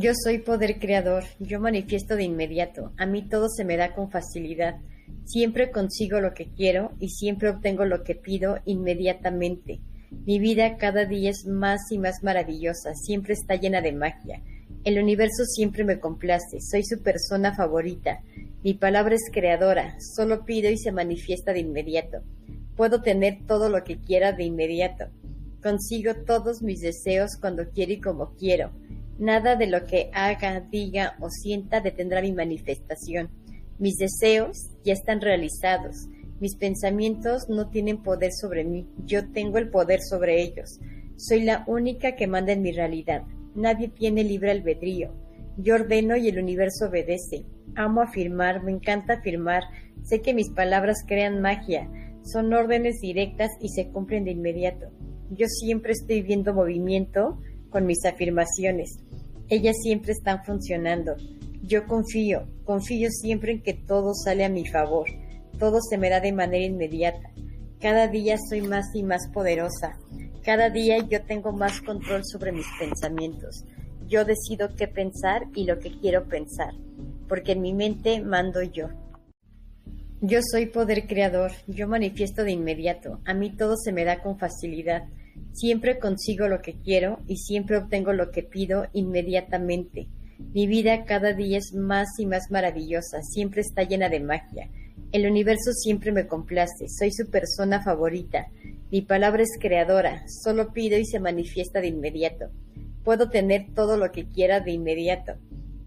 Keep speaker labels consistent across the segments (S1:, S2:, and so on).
S1: Yo soy poder creador, yo manifiesto de inmediato, a mí todo se me da con facilidad, siempre consigo lo que quiero y siempre obtengo lo que pido inmediatamente. Mi vida cada día es más y más maravillosa, siempre está llena de magia. El universo siempre me complace, soy su persona favorita. Mi palabra es creadora, solo pido y se manifiesta de inmediato. Puedo tener todo lo que quiera de inmediato. Consigo todos mis deseos cuando quiero y como quiero. Nada de lo que haga, diga o sienta detendrá mi manifestación. Mis deseos ya están realizados. Mis pensamientos no tienen poder sobre mí. Yo tengo el poder sobre ellos. Soy la única que manda en mi realidad. Nadie tiene libre albedrío. Yo ordeno y el universo obedece. Amo afirmar, me encanta afirmar. Sé que mis palabras crean magia. Son órdenes directas y se cumplen de inmediato. Yo siempre estoy viendo movimiento con mis afirmaciones. Ellas siempre están funcionando. Yo confío, confío siempre en que todo sale a mi favor. Todo se me da de manera inmediata. Cada día soy más y más poderosa. Cada día yo tengo más control sobre mis pensamientos. Yo decido qué pensar y lo que quiero pensar, porque en mi mente mando yo. Yo soy poder creador, yo manifiesto de inmediato, a mí todo se me da con facilidad. Siempre consigo lo que quiero y siempre obtengo lo que pido inmediatamente. Mi vida cada día es más y más maravillosa, siempre está llena de magia. El universo siempre me complace, soy su persona favorita. Mi palabra es creadora, solo pido y se manifiesta de inmediato. Puedo tener todo lo que quiera de inmediato.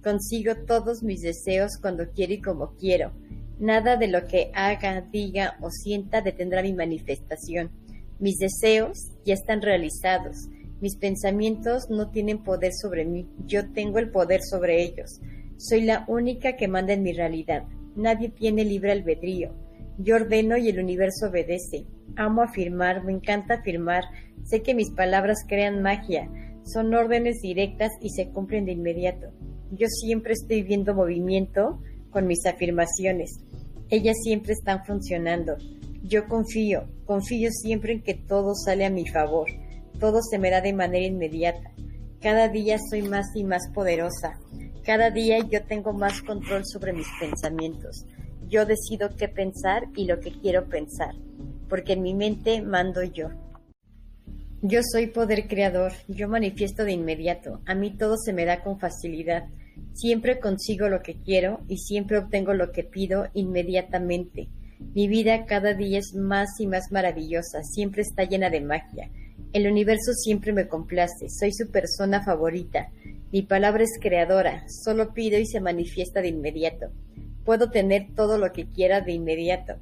S1: Consigo todos mis deseos cuando quiero y como quiero. Nada de lo que haga, diga o sienta detendrá mi manifestación. Mis deseos ya están realizados. Mis pensamientos no tienen poder sobre mí. Yo tengo el poder sobre ellos. Soy la única que manda en mi realidad. Nadie tiene libre albedrío. Yo ordeno y el universo obedece. Amo afirmar, me encanta afirmar. Sé que mis palabras crean magia. Son órdenes directas y se cumplen de inmediato. Yo siempre estoy viendo movimiento con mis afirmaciones. Ellas siempre están funcionando. Yo confío, confío siempre en que todo sale a mi favor, todo se me da de manera inmediata. Cada día soy más y más poderosa. Cada día yo tengo más control sobre mis pensamientos. Yo decido qué pensar y lo que quiero pensar, porque en mi mente mando yo. Yo soy poder creador, yo manifiesto de inmediato, a mí todo se me da con facilidad. Siempre consigo lo que quiero y siempre obtengo lo que pido inmediatamente. Mi vida cada día es más y más maravillosa, siempre está llena de magia. El universo siempre me complace, soy su persona favorita. Mi palabra es creadora, solo pido y se manifiesta de inmediato. Puedo tener todo lo que quiera de inmediato.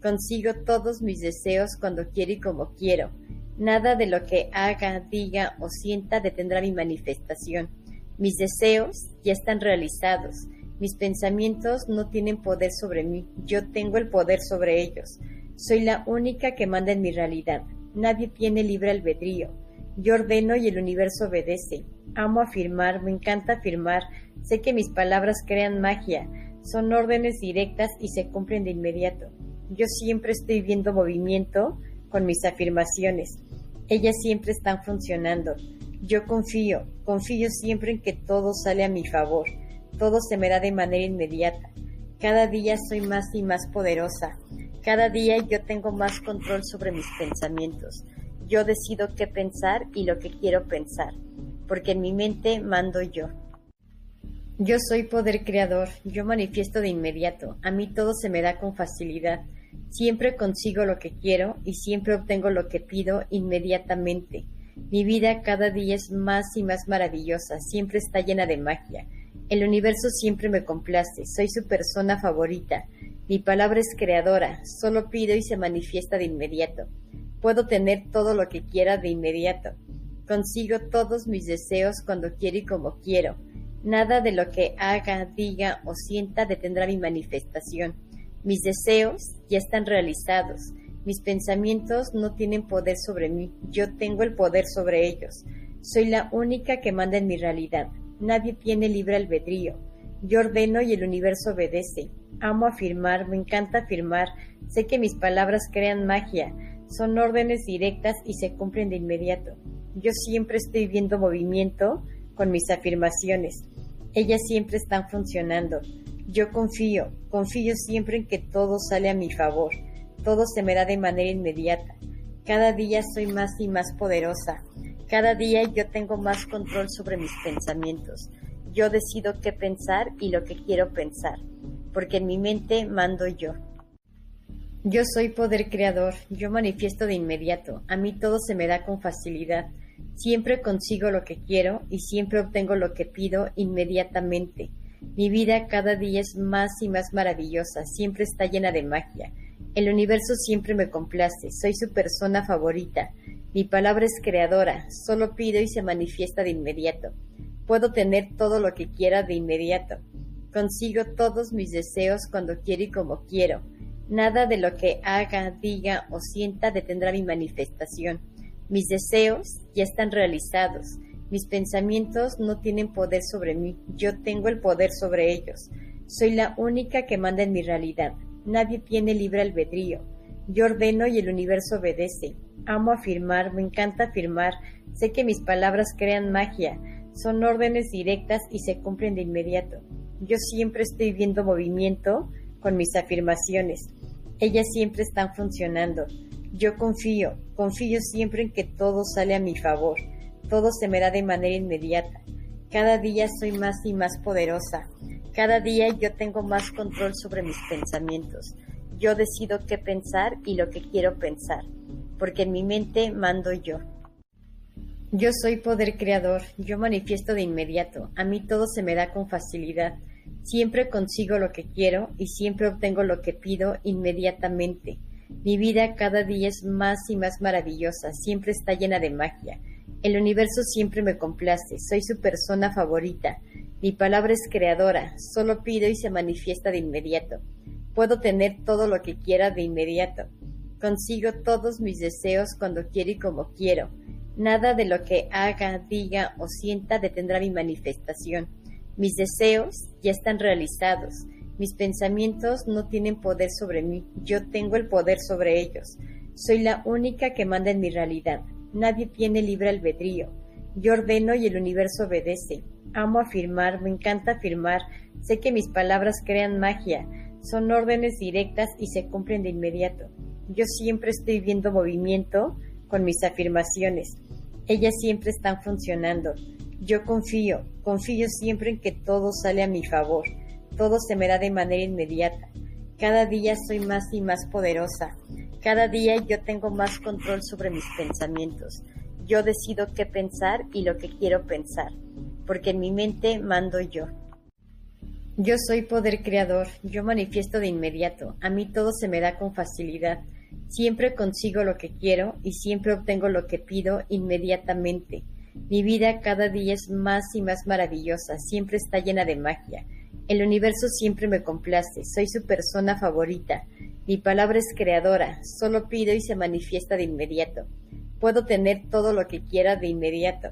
S1: Consigo todos mis deseos cuando quiero y como quiero. Nada de lo que haga, diga o sienta detendrá mi manifestación. Mis deseos ya están realizados. Mis pensamientos no tienen poder sobre mí, yo tengo el poder sobre ellos. Soy la única que manda en mi realidad. Nadie tiene libre albedrío. Yo ordeno y el universo obedece. Amo afirmar, me encanta afirmar. Sé que mis palabras crean magia. Son órdenes directas y se cumplen de inmediato. Yo siempre estoy viendo movimiento con mis afirmaciones. Ellas siempre están funcionando. Yo confío, confío siempre en que todo sale a mi favor todo se me da de manera inmediata. Cada día soy más y más poderosa. Cada día yo tengo más control sobre mis pensamientos. Yo decido qué pensar y lo que quiero pensar, porque en mi mente mando yo. Yo soy poder creador, yo manifiesto de inmediato, a mí todo se me da con facilidad. Siempre consigo lo que quiero y siempre obtengo lo que pido inmediatamente. Mi vida cada día es más y más maravillosa, siempre está llena de magia. El universo siempre me complace, soy su persona favorita. Mi palabra es creadora, solo pido y se manifiesta de inmediato. Puedo tener todo lo que quiera de inmediato. Consigo todos mis deseos cuando quiero y como quiero. Nada de lo que haga, diga o sienta detendrá mi manifestación. Mis deseos ya están realizados. Mis pensamientos no tienen poder sobre mí, yo tengo el poder sobre ellos. Soy la única que manda en mi realidad. Nadie tiene libre albedrío. Yo ordeno y el universo obedece. Amo afirmar, me encanta afirmar. Sé que mis palabras crean magia. Son órdenes directas y se cumplen de inmediato. Yo siempre estoy viendo movimiento con mis afirmaciones. Ellas siempre están funcionando. Yo confío, confío siempre en que todo sale a mi favor. Todo se me da de manera inmediata. Cada día soy más y más poderosa. Cada día yo tengo más control sobre mis pensamientos. Yo decido qué pensar y lo que quiero pensar, porque en mi mente mando yo. Yo soy poder creador, yo manifiesto de inmediato, a mí todo se me da con facilidad, siempre consigo lo que quiero y siempre obtengo lo que pido inmediatamente. Mi vida cada día es más y más maravillosa, siempre está llena de magia. El universo siempre me complace, soy su persona favorita. Mi palabra es creadora, solo pido y se manifiesta de inmediato. Puedo tener todo lo que quiera de inmediato. Consigo todos mis deseos cuando quiero y como quiero. Nada de lo que haga, diga o sienta detendrá mi manifestación. Mis deseos ya están realizados. Mis pensamientos no tienen poder sobre mí. Yo tengo el poder sobre ellos. Soy la única que manda en mi realidad. Nadie tiene libre albedrío. Yo ordeno y el universo obedece. Amo afirmar, me encanta afirmar. Sé que mis palabras crean magia. Son órdenes directas y se cumplen de inmediato. Yo siempre estoy viendo movimiento con mis afirmaciones. Ellas siempre están funcionando. Yo confío, confío siempre en que todo sale a mi favor. Todo se me da de manera inmediata. Cada día soy más y más poderosa. Cada día yo tengo más control sobre mis pensamientos. Yo decido qué pensar y lo que quiero pensar, porque en mi mente mando yo. Yo soy poder creador, yo manifiesto de inmediato, a mí todo se me da con facilidad. Siempre consigo lo que quiero y siempre obtengo lo que pido inmediatamente. Mi vida cada día es más y más maravillosa, siempre está llena de magia. El universo siempre me complace, soy su persona favorita. Mi palabra es creadora, solo pido y se manifiesta de inmediato. Puedo tener todo lo que quiera de inmediato. Consigo todos mis deseos cuando quiero y como quiero. Nada de lo que haga, diga o sienta detendrá mi manifestación. Mis deseos ya están realizados. Mis pensamientos no tienen poder sobre mí. Yo tengo el poder sobre ellos. Soy la única que manda en mi realidad. Nadie tiene libre albedrío. Yo ordeno y el universo obedece. Amo afirmar, me encanta afirmar. Sé que mis palabras crean magia. Son órdenes directas y se cumplen de inmediato. Yo siempre estoy viendo movimiento con mis afirmaciones. Ellas siempre están funcionando. Yo confío, confío siempre en que todo sale a mi favor, todo se me da de manera inmediata. Cada día soy más y más poderosa. Cada día yo tengo más control sobre mis pensamientos. Yo decido qué pensar y lo que quiero pensar, porque en mi mente mando yo. Yo soy poder creador, yo manifiesto de inmediato, a mí todo se me da con facilidad. Siempre consigo lo que quiero y siempre obtengo lo que pido inmediatamente. Mi vida cada día es más y más maravillosa, siempre está llena de magia. El universo siempre me complace, soy su persona favorita. Mi palabra es creadora, solo pido y se manifiesta de inmediato. Puedo tener todo lo que quiera de inmediato.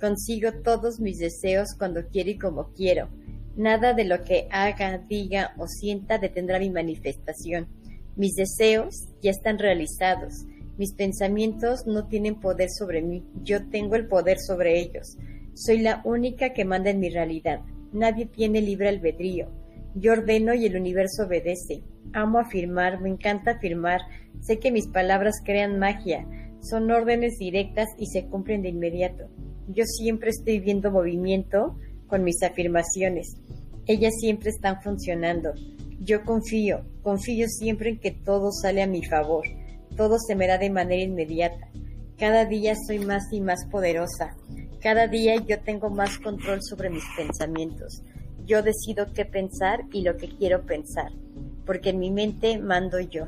S1: Consigo todos mis deseos cuando quiero y como quiero. Nada de lo que haga, diga o sienta detendrá mi manifestación. Mis deseos ya están realizados. Mis pensamientos no tienen poder sobre mí, yo tengo el poder sobre ellos. Soy la única que manda en mi realidad. Nadie tiene libre albedrío. Yo ordeno y el universo obedece. Amo afirmar, me encanta afirmar. Sé que mis palabras crean magia. Son órdenes directas y se cumplen de inmediato. Yo siempre estoy viendo movimiento con mis afirmaciones. Ellas siempre están funcionando. Yo confío, confío siempre en que todo sale a mi favor todo se me da de manera inmediata. Cada día soy más y más poderosa. Cada día yo tengo más control sobre mis pensamientos. Yo decido qué pensar y lo que quiero pensar, porque en mi mente mando yo.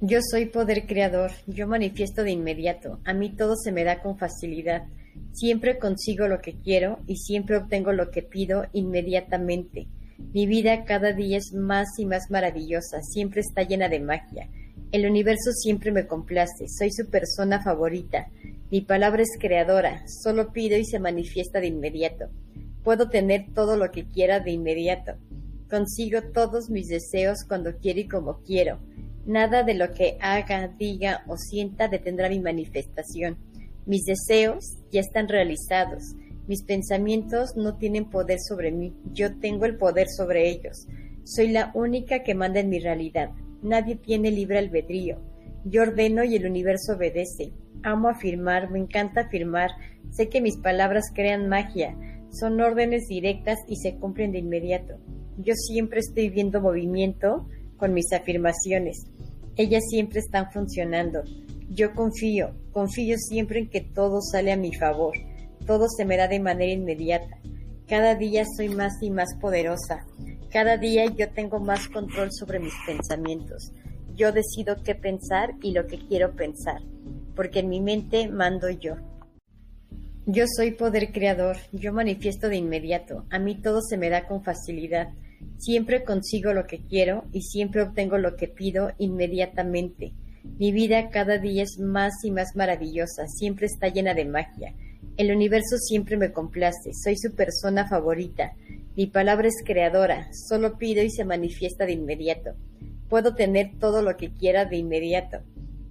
S1: Yo soy poder creador, yo manifiesto de inmediato, a mí todo se me da con facilidad. Siempre consigo lo que quiero y siempre obtengo lo que pido inmediatamente. Mi vida cada día es más y más maravillosa, siempre está llena de magia. El universo siempre me complace, soy su persona favorita. Mi palabra es creadora, solo pido y se manifiesta de inmediato. Puedo tener todo lo que quiera de inmediato. Consigo todos mis deseos cuando quiero y como quiero. Nada de lo que haga, diga o sienta detendrá mi manifestación. Mis deseos ya están realizados. Mis pensamientos no tienen poder sobre mí, yo tengo el poder sobre ellos. Soy la única que manda en mi realidad. Nadie tiene libre albedrío. Yo ordeno y el universo obedece. Amo afirmar, me encanta afirmar. Sé que mis palabras crean magia. Son órdenes directas y se cumplen de inmediato. Yo siempre estoy viendo movimiento con mis afirmaciones. Ellas siempre están funcionando. Yo confío, confío siempre en que todo sale a mi favor. Todo se me da de manera inmediata. Cada día soy más y más poderosa. Cada día yo tengo más control sobre mis pensamientos. Yo decido qué pensar y lo que quiero pensar, porque en mi mente mando yo. Yo soy poder creador, yo manifiesto de inmediato, a mí todo se me da con facilidad. Siempre consigo lo que quiero y siempre obtengo lo que pido inmediatamente. Mi vida cada día es más y más maravillosa, siempre está llena de magia. El universo siempre me complace, soy su persona favorita. Mi palabra es creadora, solo pido y se manifiesta de inmediato. Puedo tener todo lo que quiera de inmediato.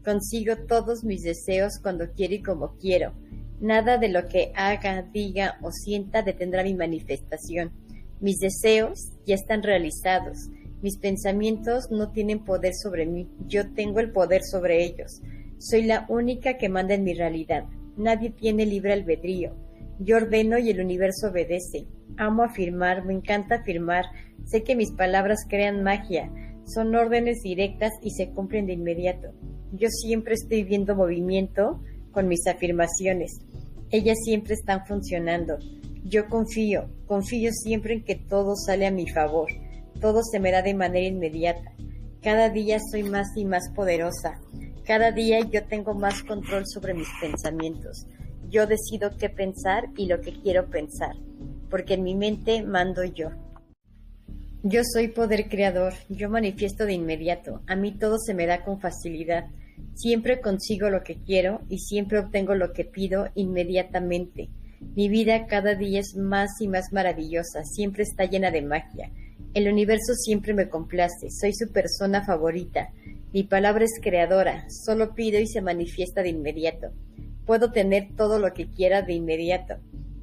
S1: Consigo todos mis deseos cuando quiero y como quiero. Nada de lo que haga, diga o sienta detendrá mi manifestación. Mis deseos ya están realizados. Mis pensamientos no tienen poder sobre mí. Yo tengo el poder sobre ellos. Soy la única que manda en mi realidad. Nadie tiene libre albedrío. Yo ordeno y el universo obedece. Amo afirmar, me encanta afirmar. Sé que mis palabras crean magia. Son órdenes directas y se cumplen de inmediato. Yo siempre estoy viendo movimiento con mis afirmaciones. Ellas siempre están funcionando. Yo confío, confío siempre en que todo sale a mi favor, todo se me da de manera inmediata. Cada día soy más y más poderosa. Cada día yo tengo más control sobre mis pensamientos. Yo decido qué pensar y lo que quiero pensar, porque en mi mente mando yo. Yo soy poder creador, yo manifiesto de inmediato, a mí todo se me da con facilidad. Siempre consigo lo que quiero y siempre obtengo lo que pido inmediatamente. Mi vida cada día es más y más maravillosa, siempre está llena de magia. El universo siempre me complace, soy su persona favorita. Mi palabra es creadora, solo pido y se manifiesta de inmediato. Puedo tener todo lo que quiera de inmediato.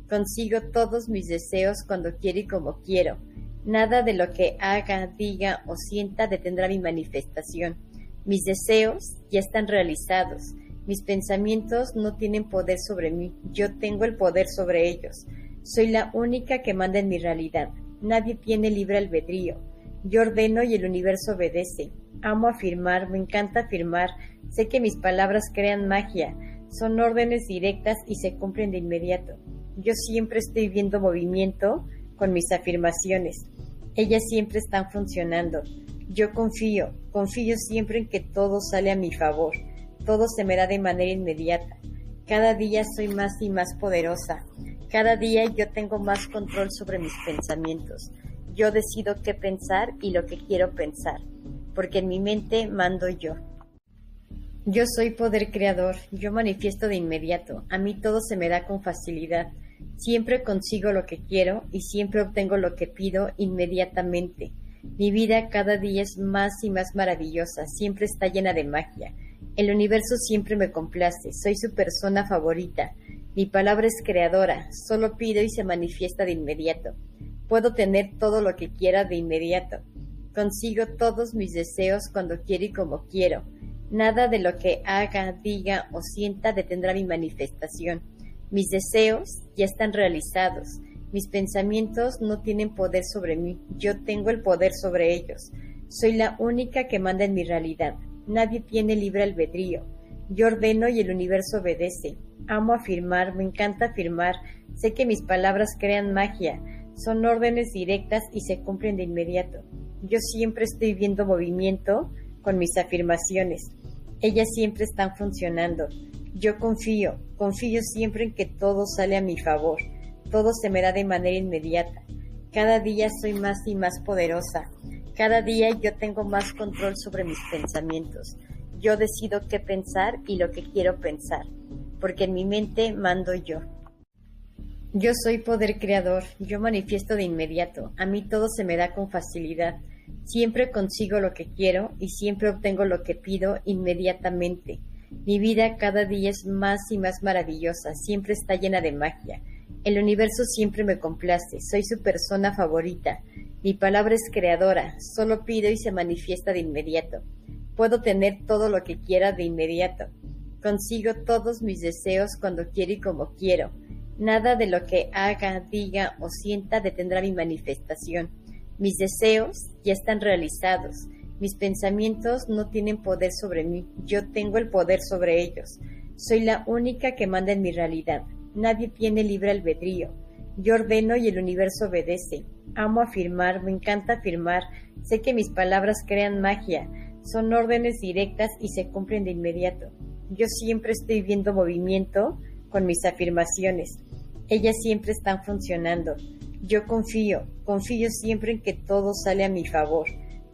S1: Consigo todos mis deseos cuando quiero y como quiero. Nada de lo que haga, diga o sienta detendrá mi manifestación. Mis deseos ya están realizados. Mis pensamientos no tienen poder sobre mí, yo tengo el poder sobre ellos. Soy la única que manda en mi realidad. Nadie tiene libre albedrío. Yo ordeno y el universo obedece. Amo afirmar, me encanta afirmar. Sé que mis palabras crean magia. Son órdenes directas y se cumplen de inmediato. Yo siempre estoy viendo movimiento con mis afirmaciones. Ellas siempre están funcionando. Yo confío, confío siempre en que todo sale a mi favor todo se me da de manera inmediata. Cada día soy más y más poderosa. Cada día yo tengo más control sobre mis pensamientos. Yo decido qué pensar y lo que quiero pensar, porque en mi mente mando yo. Yo soy poder creador, yo manifiesto de inmediato, a mí todo se me da con facilidad. Siempre consigo lo que quiero y siempre obtengo lo que pido inmediatamente. Mi vida cada día es más y más maravillosa, siempre está llena de magia. El universo siempre me complace, soy su persona favorita. Mi palabra es creadora, solo pido y se manifiesta de inmediato. Puedo tener todo lo que quiera de inmediato. Consigo todos mis deseos cuando quiero y como quiero. Nada de lo que haga, diga o sienta detendrá mi manifestación. Mis deseos ya están realizados. Mis pensamientos no tienen poder sobre mí, yo tengo el poder sobre ellos. Soy la única que manda en mi realidad. Nadie tiene libre albedrío. Yo ordeno y el universo obedece. Amo afirmar, me encanta afirmar. Sé que mis palabras crean magia. Son órdenes directas y se cumplen de inmediato. Yo siempre estoy viendo movimiento con mis afirmaciones. Ellas siempre están funcionando. Yo confío, confío siempre en que todo sale a mi favor. Todo se me da de manera inmediata. Cada día soy más y más poderosa. Cada día yo tengo más control sobre mis pensamientos. Yo decido qué pensar y lo que quiero pensar, porque en mi mente mando yo. Yo soy poder creador, yo manifiesto de inmediato, a mí todo se me da con facilidad. Siempre consigo lo que quiero y siempre obtengo lo que pido inmediatamente. Mi vida cada día es más y más maravillosa, siempre está llena de magia. El universo siempre me complace, soy su persona favorita. Mi palabra es creadora, solo pido y se manifiesta de inmediato. Puedo tener todo lo que quiera de inmediato. Consigo todos mis deseos cuando quiero y como quiero. Nada de lo que haga, diga o sienta detendrá mi manifestación. Mis deseos ya están realizados. Mis pensamientos no tienen poder sobre mí. Yo tengo el poder sobre ellos. Soy la única que manda en mi realidad. Nadie tiene libre albedrío. Yo ordeno y el universo obedece. Amo afirmar, me encanta afirmar. Sé que mis palabras crean magia. Son órdenes directas y se cumplen de inmediato. Yo siempre estoy viendo movimiento con mis afirmaciones. Ellas siempre están funcionando. Yo confío, confío siempre en que todo sale a mi favor.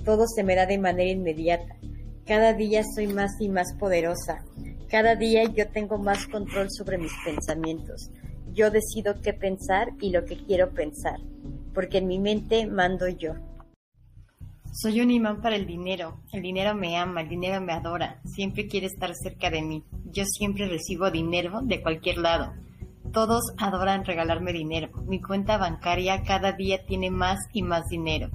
S1: Todo se me da de manera inmediata. Cada día soy más y más poderosa. Cada día yo tengo más control sobre mis pensamientos. Yo decido qué pensar y lo que quiero pensar, porque en mi mente mando yo.
S2: Soy un imán para el dinero. El dinero me ama, el dinero me adora. Siempre quiere estar cerca de mí. Yo siempre recibo dinero de cualquier lado. Todos adoran regalarme dinero. Mi cuenta bancaria cada día tiene más y más dinero.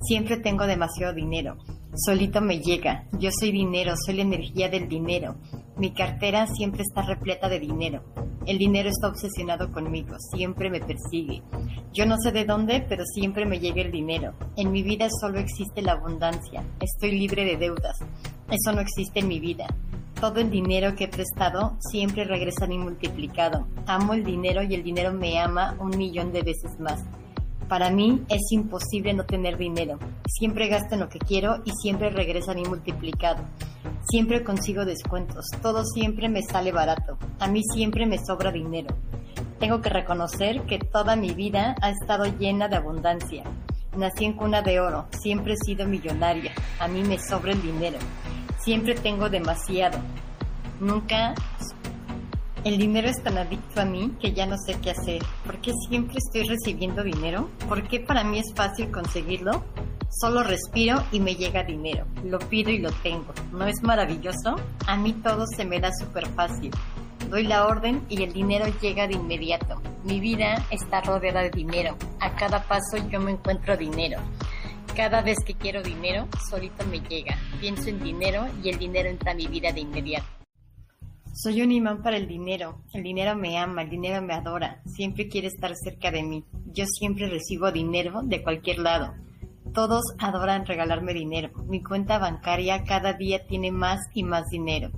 S2: Siempre tengo demasiado dinero. Solito me llega. Yo soy dinero, soy la energía del dinero. Mi cartera siempre está repleta de dinero. El dinero está obsesionado conmigo, siempre me persigue. Yo no sé de dónde, pero siempre me llega el dinero. En mi vida solo existe la abundancia. Estoy libre de deudas. Eso no existe en mi vida. Todo el dinero que he prestado siempre regresa a mí multiplicado. Amo el dinero y el dinero me ama un millón de veces más. Para mí es imposible no tener dinero. Siempre gasto en lo que quiero y siempre regresa a mí multiplicado. Siempre consigo descuentos. Todo siempre me sale barato. A mí siempre me sobra dinero. Tengo que reconocer que toda mi vida ha estado llena de abundancia. Nací en cuna de oro. Siempre he sido millonaria. A mí me sobra el dinero. Siempre tengo demasiado. Nunca el dinero es tan adicto a mí que ya no sé qué hacer. ¿Por qué siempre estoy recibiendo dinero? ¿Por qué para mí es fácil conseguirlo? Solo respiro y me llega dinero. Lo pido y lo tengo. ¿No es maravilloso? A mí todo se me da súper fácil. Doy la orden y el dinero llega de inmediato. Mi vida está rodeada de dinero. A cada paso yo me encuentro dinero. Cada vez que quiero dinero, solito me llega. Pienso en dinero y el dinero entra a mi vida de inmediato. Soy un imán para el dinero. El dinero me ama, el dinero me adora. Siempre quiere estar cerca de mí. Yo siempre recibo dinero de cualquier lado. Todos adoran regalarme dinero. Mi cuenta bancaria cada día tiene más y más dinero.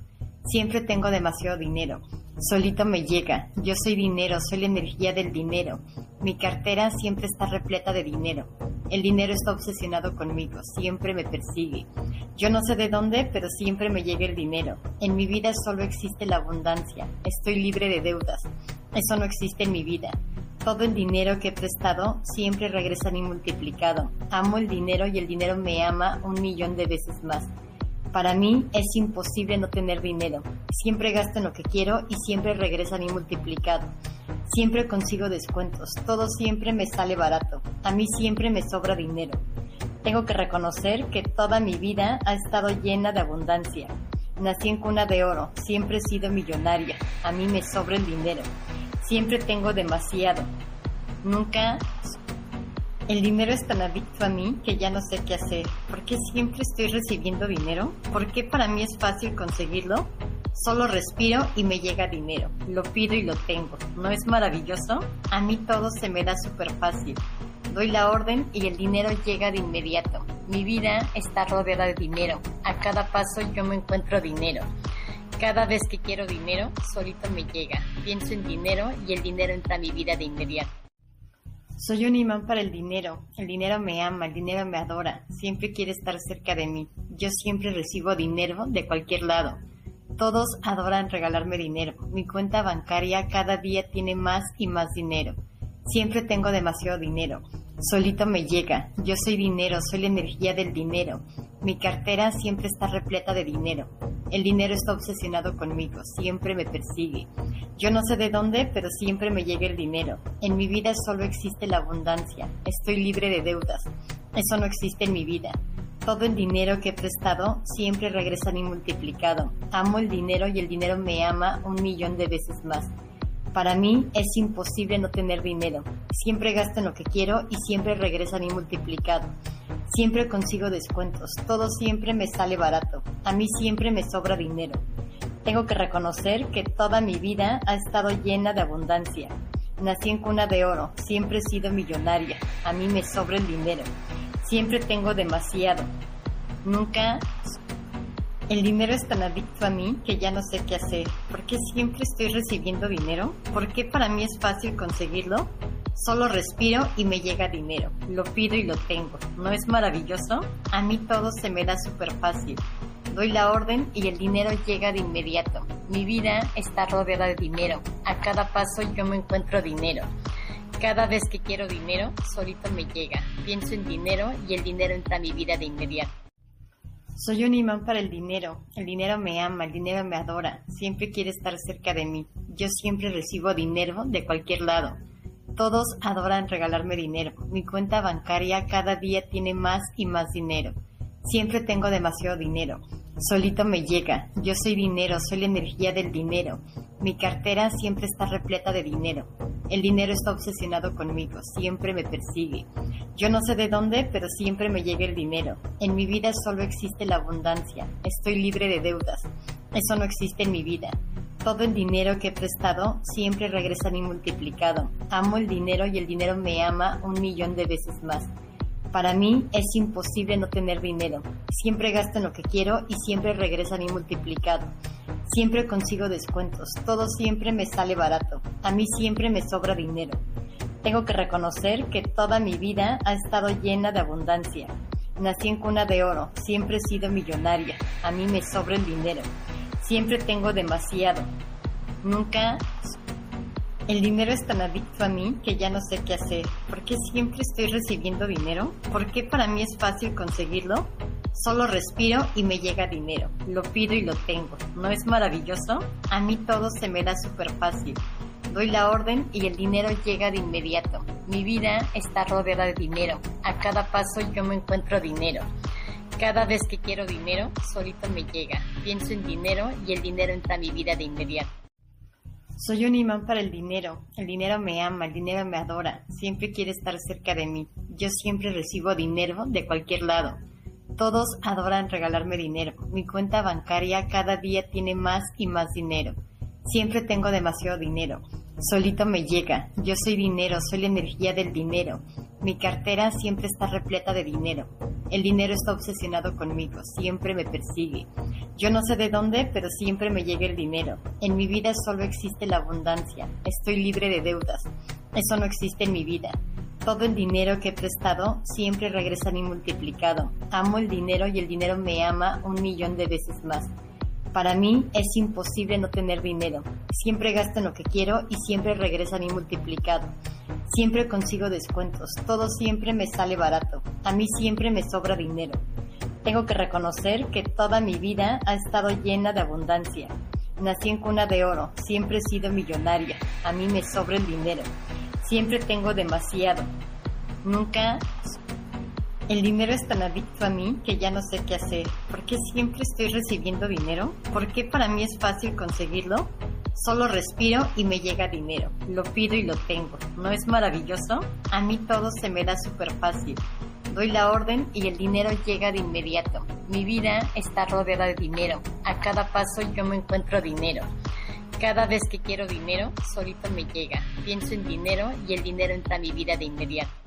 S2: Siempre tengo demasiado dinero. Solito me llega. Yo soy dinero, soy la energía del dinero. Mi cartera siempre está repleta de dinero. El dinero está obsesionado conmigo, siempre me persigue. Yo no sé de dónde, pero siempre me llega el dinero. En mi vida solo existe la abundancia. Estoy libre de deudas. Eso no existe en mi vida. Todo el dinero que he prestado siempre regresa a mí multiplicado. Amo el dinero y el dinero me ama un millón de veces más. Para mí es imposible no tener dinero. Siempre gasto en lo que quiero y siempre regresa a mí multiplicado. Siempre consigo descuentos. Todo siempre me sale barato. A mí siempre me sobra dinero. Tengo que reconocer que toda mi vida ha estado llena de abundancia. Nací en cuna de oro. Siempre he sido millonaria. A mí me sobra el dinero. Siempre tengo demasiado. Nunca el dinero es tan adicto a mí que ya no sé qué hacer. ¿Por qué siempre estoy recibiendo dinero? ¿Por qué para mí es fácil conseguirlo? Solo respiro y me llega dinero. Lo pido y lo tengo. ¿No es maravilloso? A mí todo se me da súper fácil. Doy la orden y el dinero llega de inmediato. Mi vida está rodeada de dinero. A cada paso yo me encuentro dinero. Cada vez que quiero dinero, solito me llega. Pienso en dinero y el dinero entra a mi vida de inmediato. Soy un imán para el dinero. El dinero me ama, el dinero me adora. Siempre quiere estar cerca de mí. Yo siempre recibo dinero de cualquier lado. Todos adoran regalarme dinero. Mi cuenta bancaria cada día tiene más y más dinero. Siempre tengo demasiado dinero. Solito me llega. Yo soy dinero, soy la energía del dinero. Mi cartera siempre está repleta de dinero. El dinero está obsesionado conmigo, siempre me persigue. Yo no sé de dónde, pero siempre me llega el dinero. En mi vida solo existe la abundancia. Estoy libre de deudas. Eso no existe en mi vida. Todo el dinero que he prestado siempre regresa a mí multiplicado. Amo el dinero y el dinero me ama un millón de veces más. Para mí es imposible no tener dinero. Siempre gasto en lo que quiero y siempre regresa a mí multiplicado. Siempre consigo descuentos. Todo siempre me sale barato. A mí siempre me sobra dinero. Tengo que reconocer que toda mi vida ha estado llena de abundancia. Nací en cuna de oro. Siempre he sido millonaria. A mí me sobra el dinero. Siempre tengo demasiado. Nunca el dinero es tan adicto a mí que ya no sé qué hacer. ¿Por qué siempre estoy recibiendo dinero? ¿Por qué para mí es fácil conseguirlo? Solo respiro y me llega dinero. Lo pido y lo tengo. ¿No es maravilloso? A mí todo se me da súper fácil. Doy la orden y el dinero llega de inmediato. Mi vida está rodeada de dinero. A cada paso yo me encuentro dinero. Cada vez que quiero dinero, solito me llega. Pienso en dinero y el dinero entra a mi vida de inmediato. Soy un imán para el dinero. El dinero me ama, el dinero me adora. Siempre quiere estar cerca de mí. Yo siempre recibo dinero de cualquier lado. Todos adoran regalarme dinero. Mi cuenta bancaria cada día tiene más y más dinero. Siempre tengo demasiado dinero. Solito me llega. Yo soy dinero, soy la energía del dinero. Mi cartera siempre está repleta de dinero. El dinero está obsesionado conmigo, siempre me persigue. Yo no sé de dónde, pero siempre me llega el dinero. En mi vida solo existe la abundancia. Estoy libre de deudas. Eso no existe en mi vida. Todo el dinero que he prestado siempre regresa a mí multiplicado. Amo el dinero y el dinero me ama un millón de veces más. Para mí es imposible no tener dinero. Siempre gasto en lo que quiero y siempre regresa a mí multiplicado. Siempre consigo descuentos. Todo siempre me sale barato. A mí siempre me sobra dinero. Tengo que reconocer que toda mi vida ha estado llena de abundancia. Nací en cuna de oro. Siempre he sido millonaria. A mí me sobra el dinero. Siempre tengo demasiado. Nunca el dinero es tan adicto a mí que ya no sé qué hacer. ¿Por qué siempre estoy recibiendo dinero? ¿Por qué para mí es fácil conseguirlo? Solo respiro y me llega dinero. Lo pido y lo tengo. ¿No es maravilloso? A mí todo se me da súper fácil. Doy la orden y el dinero llega de inmediato. Mi vida está rodeada de dinero. A cada paso yo me encuentro dinero. Cada vez que quiero dinero, solito me llega. Pienso en dinero y el dinero entra a mi vida de inmediato. Soy un imán para el dinero. El dinero me ama, el dinero me adora. Siempre quiere estar cerca de mí. Yo siempre recibo dinero de cualquier lado. Todos adoran regalarme dinero. Mi cuenta bancaria cada día tiene más y más dinero. Siempre tengo demasiado dinero. Solito me llega. Yo soy dinero, soy la energía del dinero. Mi cartera siempre está repleta de dinero. El dinero está obsesionado conmigo, siempre me persigue. Yo no sé de dónde, pero siempre me llega el dinero. En mi vida solo existe la abundancia. Estoy libre de deudas. Eso no existe en mi vida. Todo el dinero que he prestado siempre regresa a mí multiplicado. Amo el dinero y el dinero me ama un millón de veces más. Para mí es imposible no tener dinero. Siempre gasto en lo que quiero y siempre regresa a mí multiplicado. Siempre consigo descuentos. Todo siempre me sale barato. A mí siempre me sobra dinero. Tengo que reconocer que toda mi vida ha estado llena de abundancia. Nací en cuna de oro. Siempre he sido millonaria. A mí me sobra el dinero. Siempre tengo demasiado. Nunca el dinero es tan adicto a mí que ya no sé qué hacer. ¿Por qué siempre estoy recibiendo dinero? ¿Por qué para mí es fácil conseguirlo? Solo respiro y me llega dinero. Lo pido y lo tengo. ¿No es maravilloso? A mí todo se me da súper fácil. Doy la orden y el dinero llega de inmediato. Mi vida está rodeada de dinero. A cada paso yo me encuentro dinero. Cada vez que quiero dinero, solito me llega. Pienso en dinero y el dinero entra a mi vida de inmediato.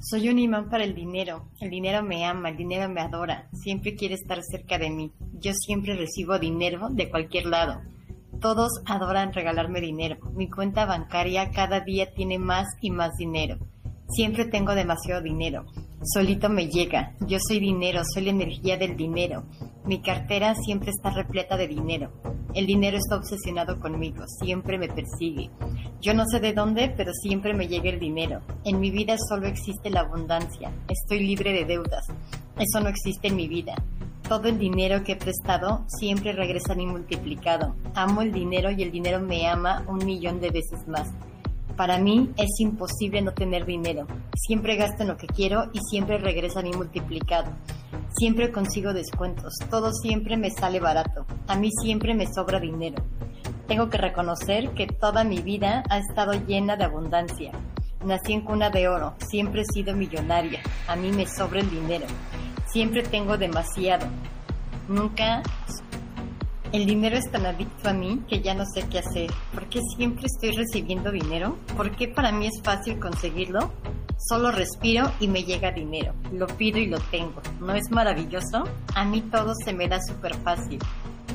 S2: Soy un imán para el dinero. El dinero me ama, el dinero me adora. Siempre quiere estar cerca de mí. Yo siempre recibo dinero de cualquier lado. Todos adoran regalarme dinero. Mi cuenta bancaria cada día tiene más y más dinero. Siempre tengo demasiado dinero. Solito me llega. Yo soy dinero, soy la energía del dinero. Mi cartera siempre está repleta de dinero. El dinero está obsesionado conmigo, siempre me persigue. Yo no sé de dónde, pero siempre me llega el dinero. En mi vida solo existe la abundancia. Estoy libre de deudas. Eso no existe en mi vida. Todo el dinero que he prestado siempre regresa a mí multiplicado. Amo el dinero y el dinero me ama un millón de veces más. Para mí es imposible no tener dinero. Siempre gasto en lo que quiero y siempre regresa a mí multiplicado. Siempre consigo descuentos. Todo siempre me sale barato. A mí siempre me sobra dinero. Tengo que reconocer que toda mi vida ha estado llena de abundancia. Nací en cuna de oro, siempre he sido millonaria, a mí me sobra el dinero, siempre tengo demasiado. Nunca... El dinero es tan adicto a mí que ya no sé qué hacer. ¿Por qué siempre estoy recibiendo dinero? ¿Por qué para mí es fácil conseguirlo? Solo respiro y me llega dinero. Lo pido y lo tengo. ¿No es maravilloso? A mí todo se me da súper fácil.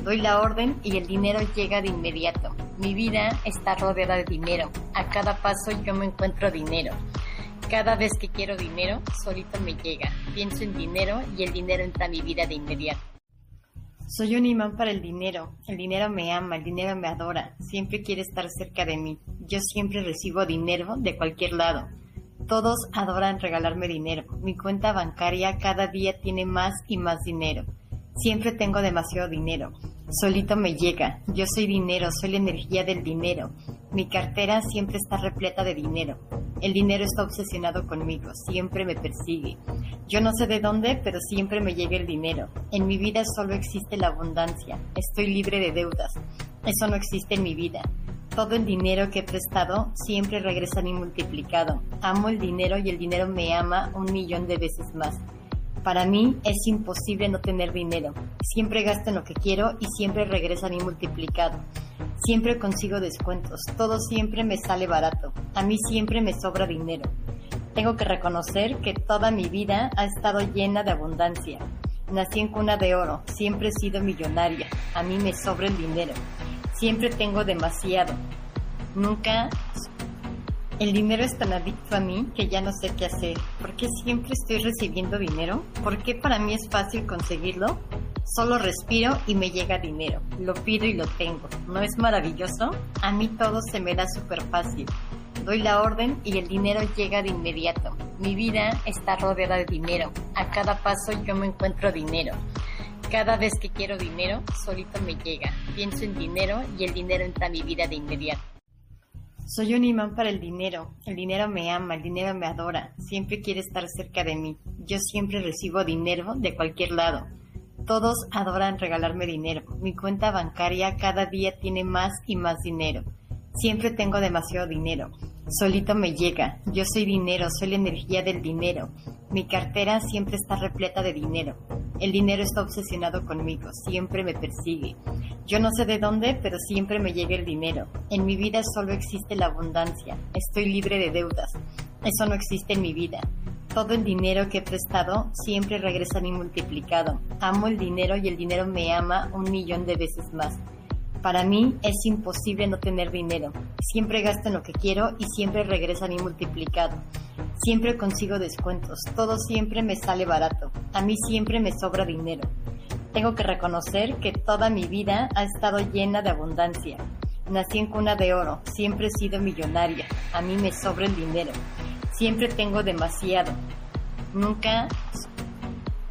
S2: Doy la orden y el dinero llega de inmediato. Mi vida está rodeada de dinero. A cada paso yo me encuentro dinero. Cada vez que quiero dinero, solito me llega. Pienso en dinero y el dinero entra a mi vida de inmediato.
S1: Soy un imán para el dinero. El dinero me ama, el dinero me adora. Siempre quiere estar cerca de mí. Yo siempre recibo dinero de cualquier lado. Todos adoran regalarme dinero. Mi cuenta bancaria cada día tiene más y más dinero. Siempre tengo demasiado dinero. Solito me llega. Yo soy dinero, soy la energía del dinero. Mi cartera siempre está repleta de dinero. El dinero está obsesionado conmigo, siempre me persigue. Yo no sé de dónde, pero siempre me llega el dinero. En mi vida solo existe la abundancia. Estoy libre de deudas. Eso no existe en mi vida. Todo el dinero que he prestado siempre regresa a mí multiplicado. Amo el dinero y el dinero me ama un millón de veces más. Para mí es imposible no tener dinero. Siempre gasto en lo que quiero y siempre regresa a mí multiplicado. Siempre consigo descuentos. Todo siempre me sale barato. A mí siempre me sobra dinero. Tengo que reconocer que toda mi vida ha estado llena de abundancia. Nací en cuna de oro. Siempre he sido millonaria. A mí me sobra el dinero. Siempre tengo demasiado. Nunca el dinero es tan adicto a mí que ya no sé qué hacer. ¿Por qué siempre estoy recibiendo dinero? ¿Por qué para mí es fácil conseguirlo? Solo respiro y me llega dinero. Lo pido y lo tengo. ¿No es maravilloso? A mí todo se me da súper fácil. Doy la orden y el dinero llega de inmediato. Mi vida está rodeada de dinero. A cada paso yo me encuentro dinero. Cada vez que quiero dinero, solito me llega. Pienso en dinero y el dinero entra a mi vida de inmediato.
S2: Soy un imán para el dinero. El dinero me ama, el dinero me adora. Siempre quiere estar cerca de mí. Yo siempre recibo dinero de cualquier lado. Todos adoran regalarme dinero. Mi cuenta bancaria cada día tiene más y más dinero. Siempre tengo demasiado dinero. Solito me llega. Yo soy dinero, soy la energía del dinero. Mi cartera siempre está repleta de dinero. El dinero está obsesionado conmigo, siempre me persigue. Yo no sé de dónde, pero siempre me llega el dinero. En mi vida solo existe la abundancia. Estoy libre de deudas. Eso no existe en mi vida. Todo el dinero que he prestado siempre regresa a mí multiplicado. Amo el dinero y el dinero me ama un millón de veces más. Para mí es imposible no tener dinero. Siempre gasto en lo que quiero y siempre regresa a mí multiplicado. Siempre consigo descuentos. Todo siempre me sale barato. A mí siempre me sobra dinero. Tengo que reconocer que toda mi vida ha estado llena de abundancia. Nací en cuna de oro. Siempre he sido millonaria. A mí me sobra el dinero. Siempre tengo demasiado. Nunca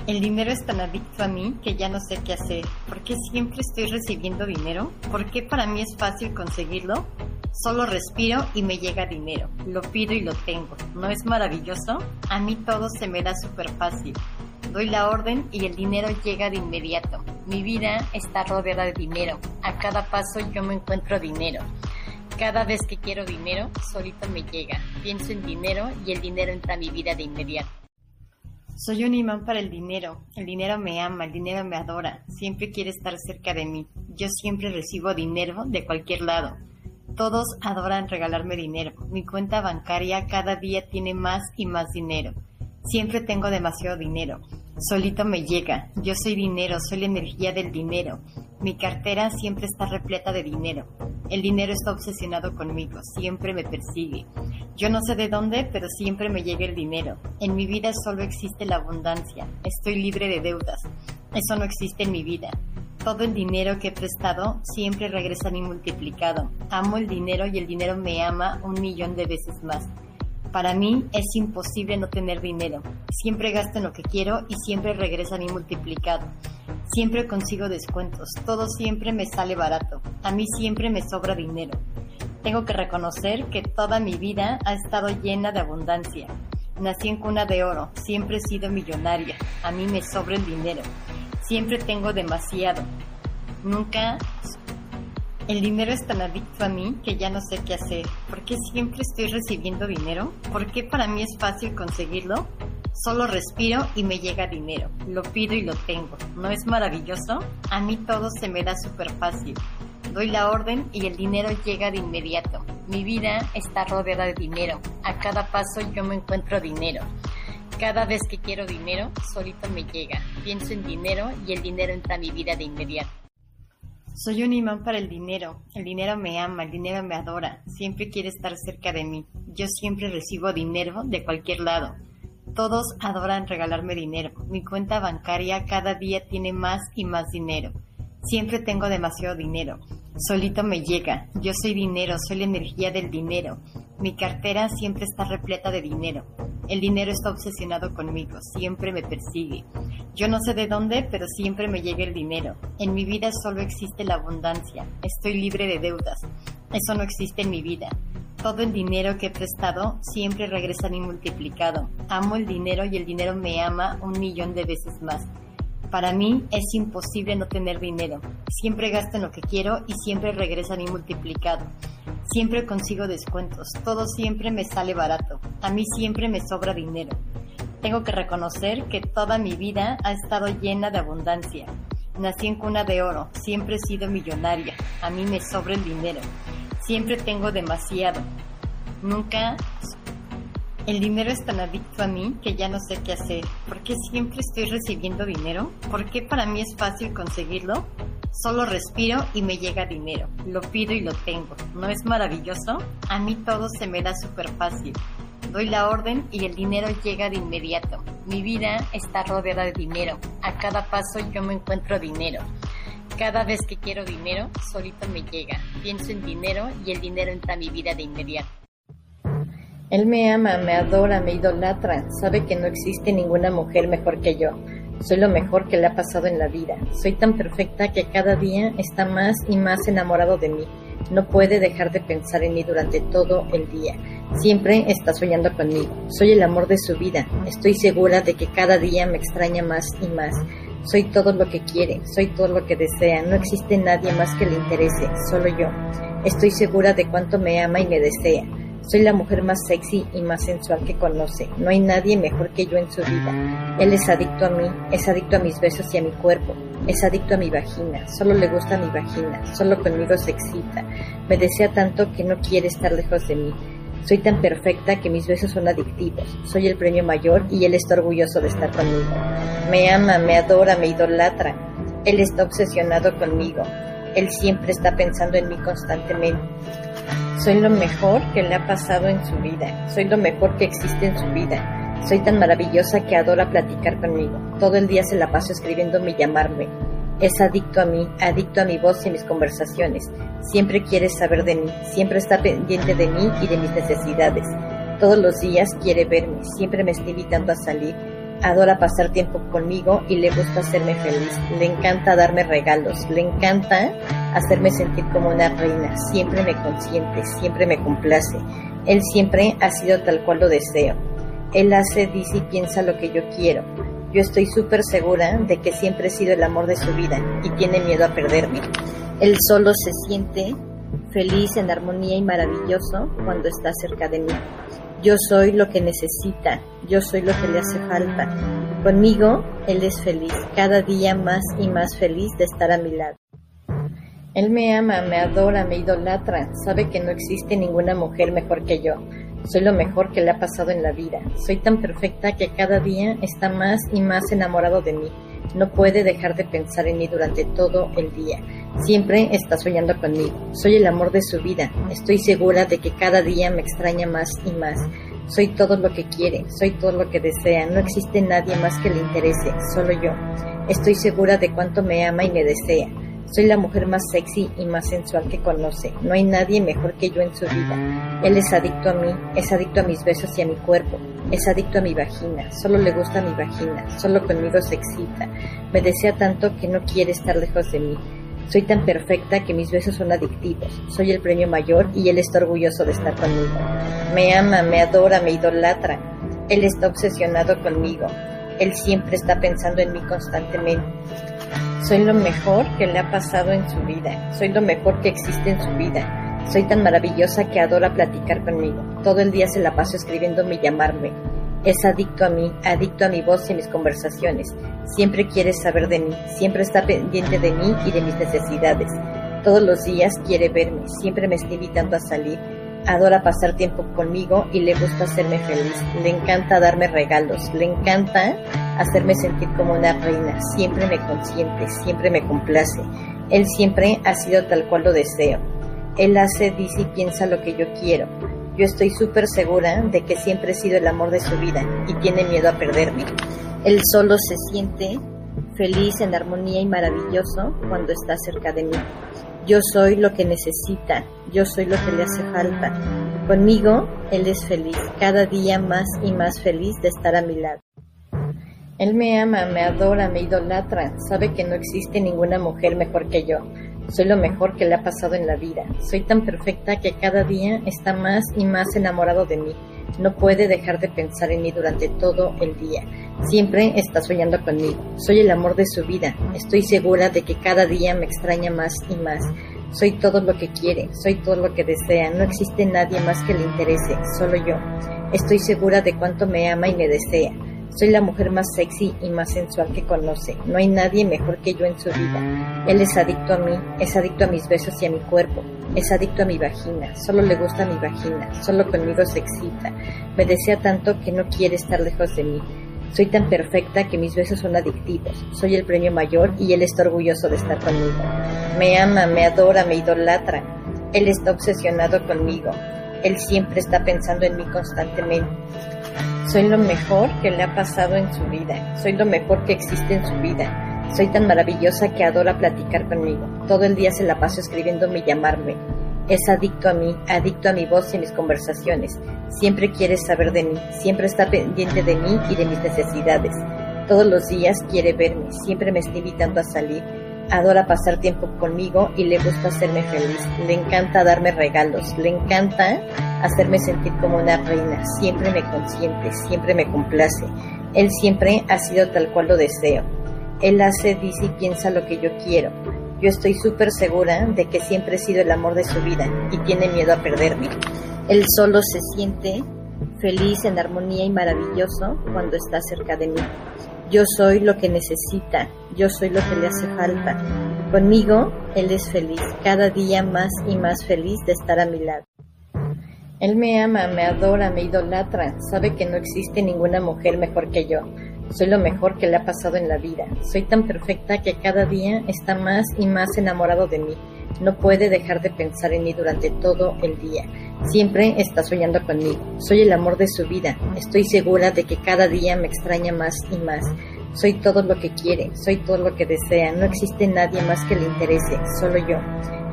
S2: el dinero es tan adicto a mí que ya no sé qué hacer. ¿Por qué siempre estoy recibiendo dinero? ¿Por qué para mí es fácil conseguirlo? Solo respiro y me llega dinero. Lo pido y lo tengo. ¿No es maravilloso? A mí todo se me da súper fácil. Doy la orden y el dinero llega de inmediato. Mi vida está rodeada de dinero. A cada paso yo me encuentro dinero. Cada vez que quiero dinero, solito me llega. Pienso en dinero y el dinero entra a mi vida de inmediato.
S1: Soy un imán para el dinero. El dinero me ama, el dinero me adora. Siempre quiere estar cerca de mí. Yo siempre recibo dinero de cualquier lado. Todos adoran regalarme dinero. Mi cuenta bancaria cada día tiene más y más dinero. Siempre tengo demasiado dinero. Solito me llega. Yo soy dinero, soy la energía del dinero. Mi cartera siempre está repleta de dinero. El dinero está obsesionado conmigo, siempre me persigue. Yo no sé de dónde, pero siempre me llega el dinero. En mi vida solo existe la abundancia. Estoy libre de deudas. Eso no existe en mi vida. Todo el dinero que he prestado siempre regresa a mí multiplicado. Amo el dinero y el dinero me ama un millón de veces más. Para mí es imposible no tener dinero. Siempre gasto en lo que quiero y siempre regresa a mí multiplicado. Siempre consigo descuentos. Todo siempre me sale barato. A mí siempre me sobra dinero. Tengo que reconocer que toda mi vida ha estado llena de abundancia. Nací en cuna de oro. Siempre he sido millonaria. A mí me sobra el dinero. Siempre tengo demasiado. Nunca
S2: El dinero es tan adicto a mí que ya no sé qué hacer. ¿Por qué siempre estoy recibiendo dinero? ¿Por qué para mí es fácil conseguirlo? Solo respiro y me llega dinero. Lo pido y lo tengo. ¿No es maravilloso? A mí todo se me da súper fácil. Doy la orden y el dinero llega de inmediato. Mi vida está rodeada de dinero. A cada paso yo me encuentro dinero. Cada vez que quiero dinero, solito me llega. Pienso en dinero y el dinero entra a mi vida de inmediato.
S1: Soy un imán para el dinero. El dinero me ama, el dinero me adora. Siempre quiere estar cerca de mí. Yo siempre recibo dinero de cualquier lado. Todos adoran regalarme dinero. Mi cuenta bancaria cada día tiene más y más dinero. Siempre tengo demasiado dinero. Solito me llega. Yo soy dinero, soy la energía del dinero. Mi cartera siempre está repleta de dinero. El dinero está obsesionado conmigo, siempre me persigue. Yo no sé de dónde, pero siempre me llega el dinero. En mi vida solo existe la abundancia. Estoy libre de deudas. Eso no existe en mi vida. Todo el dinero que he prestado siempre regresa a mí multiplicado. Amo el dinero y el dinero me ama un millón de veces más. Para mí es imposible no tener dinero. Siempre gasto en lo que quiero y siempre regresa a mí multiplicado. Siempre consigo descuentos, todo siempre me sale barato, a mí siempre me sobra dinero. Tengo que reconocer que toda mi vida ha estado llena de abundancia. Nací en cuna de oro, siempre he sido millonaria, a mí me sobra el dinero. Siempre tengo demasiado. Nunca... El dinero es tan adicto a mí que ya no sé qué hacer. ¿Por qué siempre estoy recibiendo dinero? ¿Por qué para mí es fácil conseguirlo? Solo respiro y me llega dinero. Lo pido y lo tengo. ¿No es maravilloso? A mí todo se me da súper fácil. Doy la orden y el dinero llega de inmediato. Mi vida está rodeada de dinero. A cada paso yo me encuentro dinero. Cada vez que quiero dinero, solito me llega. Pienso en dinero y el dinero entra a mi vida de inmediato.
S2: Él me ama, me adora, me idolatra. Sabe que no existe ninguna mujer mejor que yo. Soy lo mejor que le ha pasado en la vida. Soy tan perfecta que cada día está más y más enamorado de mí. No puede dejar de pensar en mí durante todo el día. Siempre está soñando conmigo. Soy el amor de su vida. Estoy segura de que cada día me extraña más y más. Soy todo lo que quiere, soy todo lo que desea. No existe nadie más que le interese, solo yo. Estoy segura de cuánto me ama y me desea. Soy la mujer más sexy y más sensual que conoce. No hay nadie mejor que yo en su vida. Él es adicto a mí, es adicto a mis besos y a mi cuerpo. Es adicto a mi vagina, solo le gusta mi vagina, solo conmigo se excita. Me desea tanto que no quiere estar lejos de mí. Soy tan perfecta que mis besos son adictivos. Soy el premio mayor y él está orgulloso de estar conmigo. Me ama, me adora, me idolatra. Él está obsesionado conmigo. Él siempre está pensando en mí constantemente. Soy lo mejor que le ha pasado en su vida. Soy lo mejor que existe en su vida. Soy tan maravillosa que adora platicar conmigo. Todo el día se la paso escribiéndome y llamarme. Es adicto a mí, adicto a mi voz y mis conversaciones. Siempre quiere saber de mí, siempre está pendiente de mí y de mis necesidades. Todos los días quiere verme, siempre me está invitando a salir adora pasar tiempo conmigo y le gusta hacerme feliz. Le encanta darme regalos, le encanta hacerme sentir como una reina. Siempre me consiente, siempre me complace. Él siempre ha sido tal cual lo deseo. Él hace, dice y piensa lo que yo quiero. Yo estoy súper segura de que siempre he sido el amor de su vida y tiene miedo a perderme. Él solo se siente feliz, en armonía y maravilloso cuando está cerca de mí. Yo soy lo que necesita, yo soy lo que le hace falta. Conmigo, Él es feliz, cada día más y más feliz de estar a mi lado. Él me ama, me adora, me idolatra, sabe que no existe ninguna mujer mejor que yo. Soy lo mejor que le ha pasado en la vida. Soy tan perfecta que cada día está más y más enamorado de mí. No puede dejar de pensar en mí durante todo el día. Siempre está soñando conmigo. Soy el amor de su vida. Estoy segura de que cada día me extraña más y más. Soy todo lo que quiere, soy todo lo que desea. No existe nadie más que le interese, solo yo. Estoy segura de cuánto me ama y me desea. Soy la mujer más sexy y más sensual que conoce. No hay nadie mejor que yo en su vida. Él es adicto a mí, es adicto a mis besos y a mi cuerpo. Es adicto a mi vagina, solo le gusta mi vagina, solo conmigo se excita. Me desea tanto que no quiere estar lejos de mí. Soy tan perfecta que mis besos son adictivos. Soy el premio mayor y él está orgulloso de estar conmigo. Me ama, me adora, me idolatra. Él está obsesionado conmigo. Él siempre está pensando en mí constantemente.
S1: Soy lo mejor que le ha pasado en su vida. Soy lo mejor que existe en su vida. Soy tan maravillosa que adora platicar conmigo. Todo el día se la paso escribiéndome y llamarme. Es adicto a mí, adicto a mi voz y mis conversaciones. Siempre quiere saber de mí, siempre está pendiente de mí y de mis necesidades. Todos los días quiere verme, siempre me está invitando a salir. Adora pasar tiempo conmigo y le gusta hacerme feliz. Le encanta darme regalos, le encanta hacerme sentir como una reina. Siempre me consiente, siempre me complace. Él siempre ha sido tal cual lo deseo. Él hace, dice y piensa lo que yo quiero. Yo estoy súper segura de que siempre he sido el amor de su vida y tiene miedo a perderme. Él solo se siente feliz, en armonía y maravilloso cuando está cerca de mí. Yo soy lo que necesita, yo soy lo que le hace falta. Conmigo, Él es feliz, cada día más y más feliz de estar a mi lado. Él me ama, me adora, me idolatra, sabe que no existe ninguna mujer mejor que yo. Soy lo mejor que le ha pasado en la vida. Soy tan perfecta que cada día está más y más enamorado de mí. No puede dejar de pensar en mí durante todo el día. Siempre está soñando conmigo. Soy el amor de su vida. Estoy segura de que cada día me extraña más y más. Soy todo lo que quiere, soy todo lo que desea. No existe nadie más que le interese, solo yo. Estoy segura de cuánto me ama y me desea. Soy la mujer más sexy y más sensual que conoce. No hay nadie mejor que yo en su vida. Él es adicto a mí, es adicto a mis besos y a mi cuerpo. Es adicto a mi vagina, solo le gusta mi vagina, solo conmigo se excita. Me desea tanto que no quiere estar lejos de mí. Soy tan perfecta que mis besos son adictivos. Soy el premio mayor y él está orgulloso de estar conmigo. Me ama, me adora, me idolatra. Él está obsesionado conmigo. Él siempre está pensando en mí constantemente. Soy lo mejor que le ha pasado en su vida. Soy lo mejor que existe en su vida. Soy tan maravillosa que adora platicar conmigo. Todo el día se la paso escribiéndome y llamarme. Es adicto a mí, adicto a mi voz y mis conversaciones. Siempre quiere saber de mí, siempre está pendiente de mí y de mis necesidades. Todos los días quiere verme, siempre me está invitando a salir. Adora pasar tiempo conmigo y le gusta hacerme feliz. Le encanta darme regalos, le encanta hacerme sentir como una reina. Siempre me consiente, siempre me complace. Él siempre ha sido tal cual lo deseo. Él hace, dice y piensa lo que yo quiero. Yo estoy súper segura de que siempre he sido el amor de su vida y tiene miedo a perderme. Él solo se siente feliz, en armonía y maravilloso cuando está cerca de mí. Yo soy lo que necesita, yo soy lo que le hace falta. Conmigo, Él es feliz, cada día más y más feliz de estar a mi lado. Él me ama, me adora, me idolatra, sabe que no existe ninguna mujer mejor que yo. Soy lo mejor que le ha pasado en la vida. Soy tan perfecta que cada día está más y más enamorado de mí. No puede dejar de pensar en mí durante todo el día. Siempre está soñando conmigo. Soy el amor de su vida. Estoy segura de que cada día me extraña más y más. Soy todo lo que quiere, soy todo lo que desea. No existe nadie más que le interese, solo yo.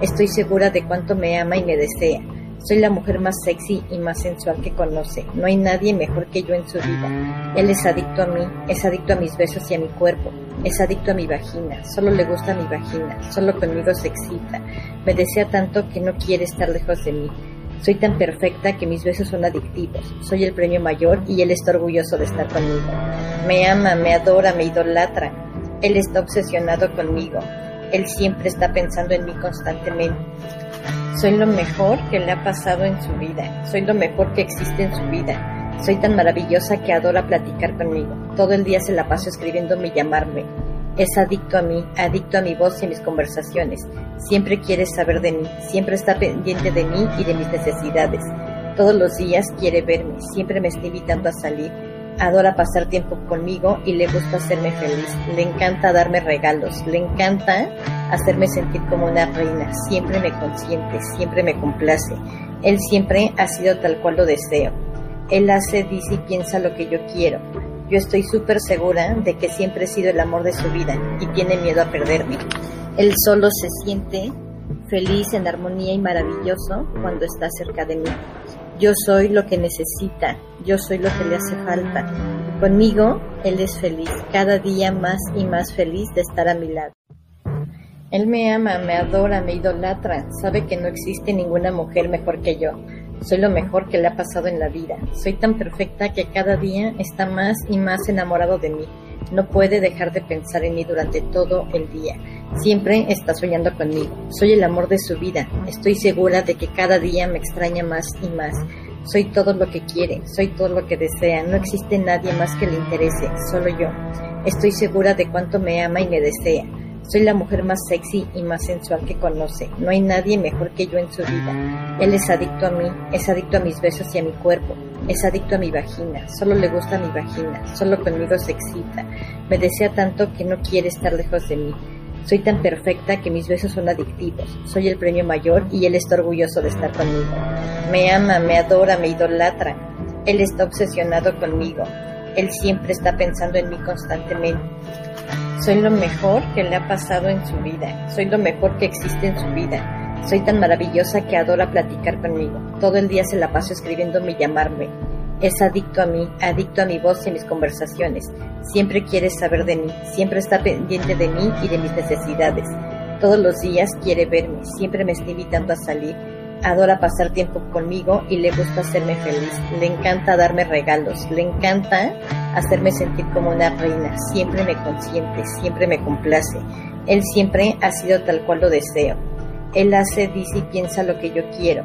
S1: Estoy segura de cuánto me ama y me desea. Soy la mujer más sexy y más sensual que conoce. No hay nadie mejor que yo en su vida. Él es adicto a mí, es adicto a mis besos y a mi cuerpo. Es adicto a mi vagina, solo le gusta mi vagina, solo conmigo se excita. Me desea tanto que no quiere estar lejos de mí. Soy tan perfecta que mis besos son adictivos. Soy el premio mayor y él está orgulloso de estar conmigo. Me ama, me adora, me idolatra. Él está obsesionado conmigo. Él siempre está pensando en mí constantemente. Soy lo mejor que le ha pasado en su vida. Soy lo mejor que existe en su vida. Soy tan maravillosa que adora platicar conmigo. Todo el día se la paso escribiéndome y llamarme. Es adicto a mí, adicto a mi voz y a mis conversaciones. Siempre quiere saber de mí, siempre está pendiente de mí y de mis necesidades. Todos los días quiere verme, siempre me está invitando a salir. Adora pasar tiempo conmigo y le gusta hacerme feliz. Le encanta darme regalos, le encanta hacerme sentir como una reina. Siempre me consiente, siempre me complace. Él siempre ha sido tal cual lo deseo. Él hace, dice y piensa lo que yo quiero. Yo estoy súper segura de que siempre he sido el amor de su vida y tiene miedo a perderme. Él solo se siente feliz, en armonía y maravilloso cuando está cerca de mí. Yo soy lo que necesita, yo soy lo que le hace falta. Conmigo, Él es feliz, cada día más y más feliz de estar a mi lado. Él me ama, me adora, me idolatra, sabe que no existe ninguna mujer mejor que yo. Soy lo mejor que le ha pasado en la vida. Soy tan perfecta que cada día está más y más enamorado de mí. No puede dejar de pensar en mí durante todo el día. Siempre está soñando conmigo. Soy el amor de su vida. Estoy segura de que cada día me extraña más y más. Soy todo lo que quiere, soy todo lo que desea. No existe nadie más que le interese, solo yo. Estoy segura de cuánto me ama y me desea. Soy la mujer más sexy y más sensual que conoce. No hay nadie mejor que yo en su vida. Él es adicto a mí, es adicto a mis besos y a mi cuerpo. Es adicto a mi vagina, solo le gusta mi vagina, solo conmigo se excita. Me desea tanto que no quiere estar lejos de mí. Soy tan perfecta que mis besos son adictivos. Soy el premio mayor y él está orgulloso de estar conmigo. Me ama, me adora, me idolatra. Él está obsesionado conmigo. Él siempre está pensando en mí constantemente. Soy lo mejor que le ha pasado en su vida. Soy lo mejor que existe en su vida. Soy tan maravillosa que adora platicar conmigo. Todo el día se la paso escribiéndome y llamarme. Es adicto a mí, adicto a mi voz y mis conversaciones. Siempre quiere saber de mí, siempre está pendiente de mí y de mis necesidades. Todos los días quiere verme, siempre me está invitando a salir. Adora pasar tiempo conmigo y le gusta hacerme feliz. Le encanta darme regalos, le encanta hacerme sentir como una reina. Siempre me consiente, siempre me complace. Él siempre ha sido tal cual lo deseo. Él hace, dice y piensa lo que yo quiero.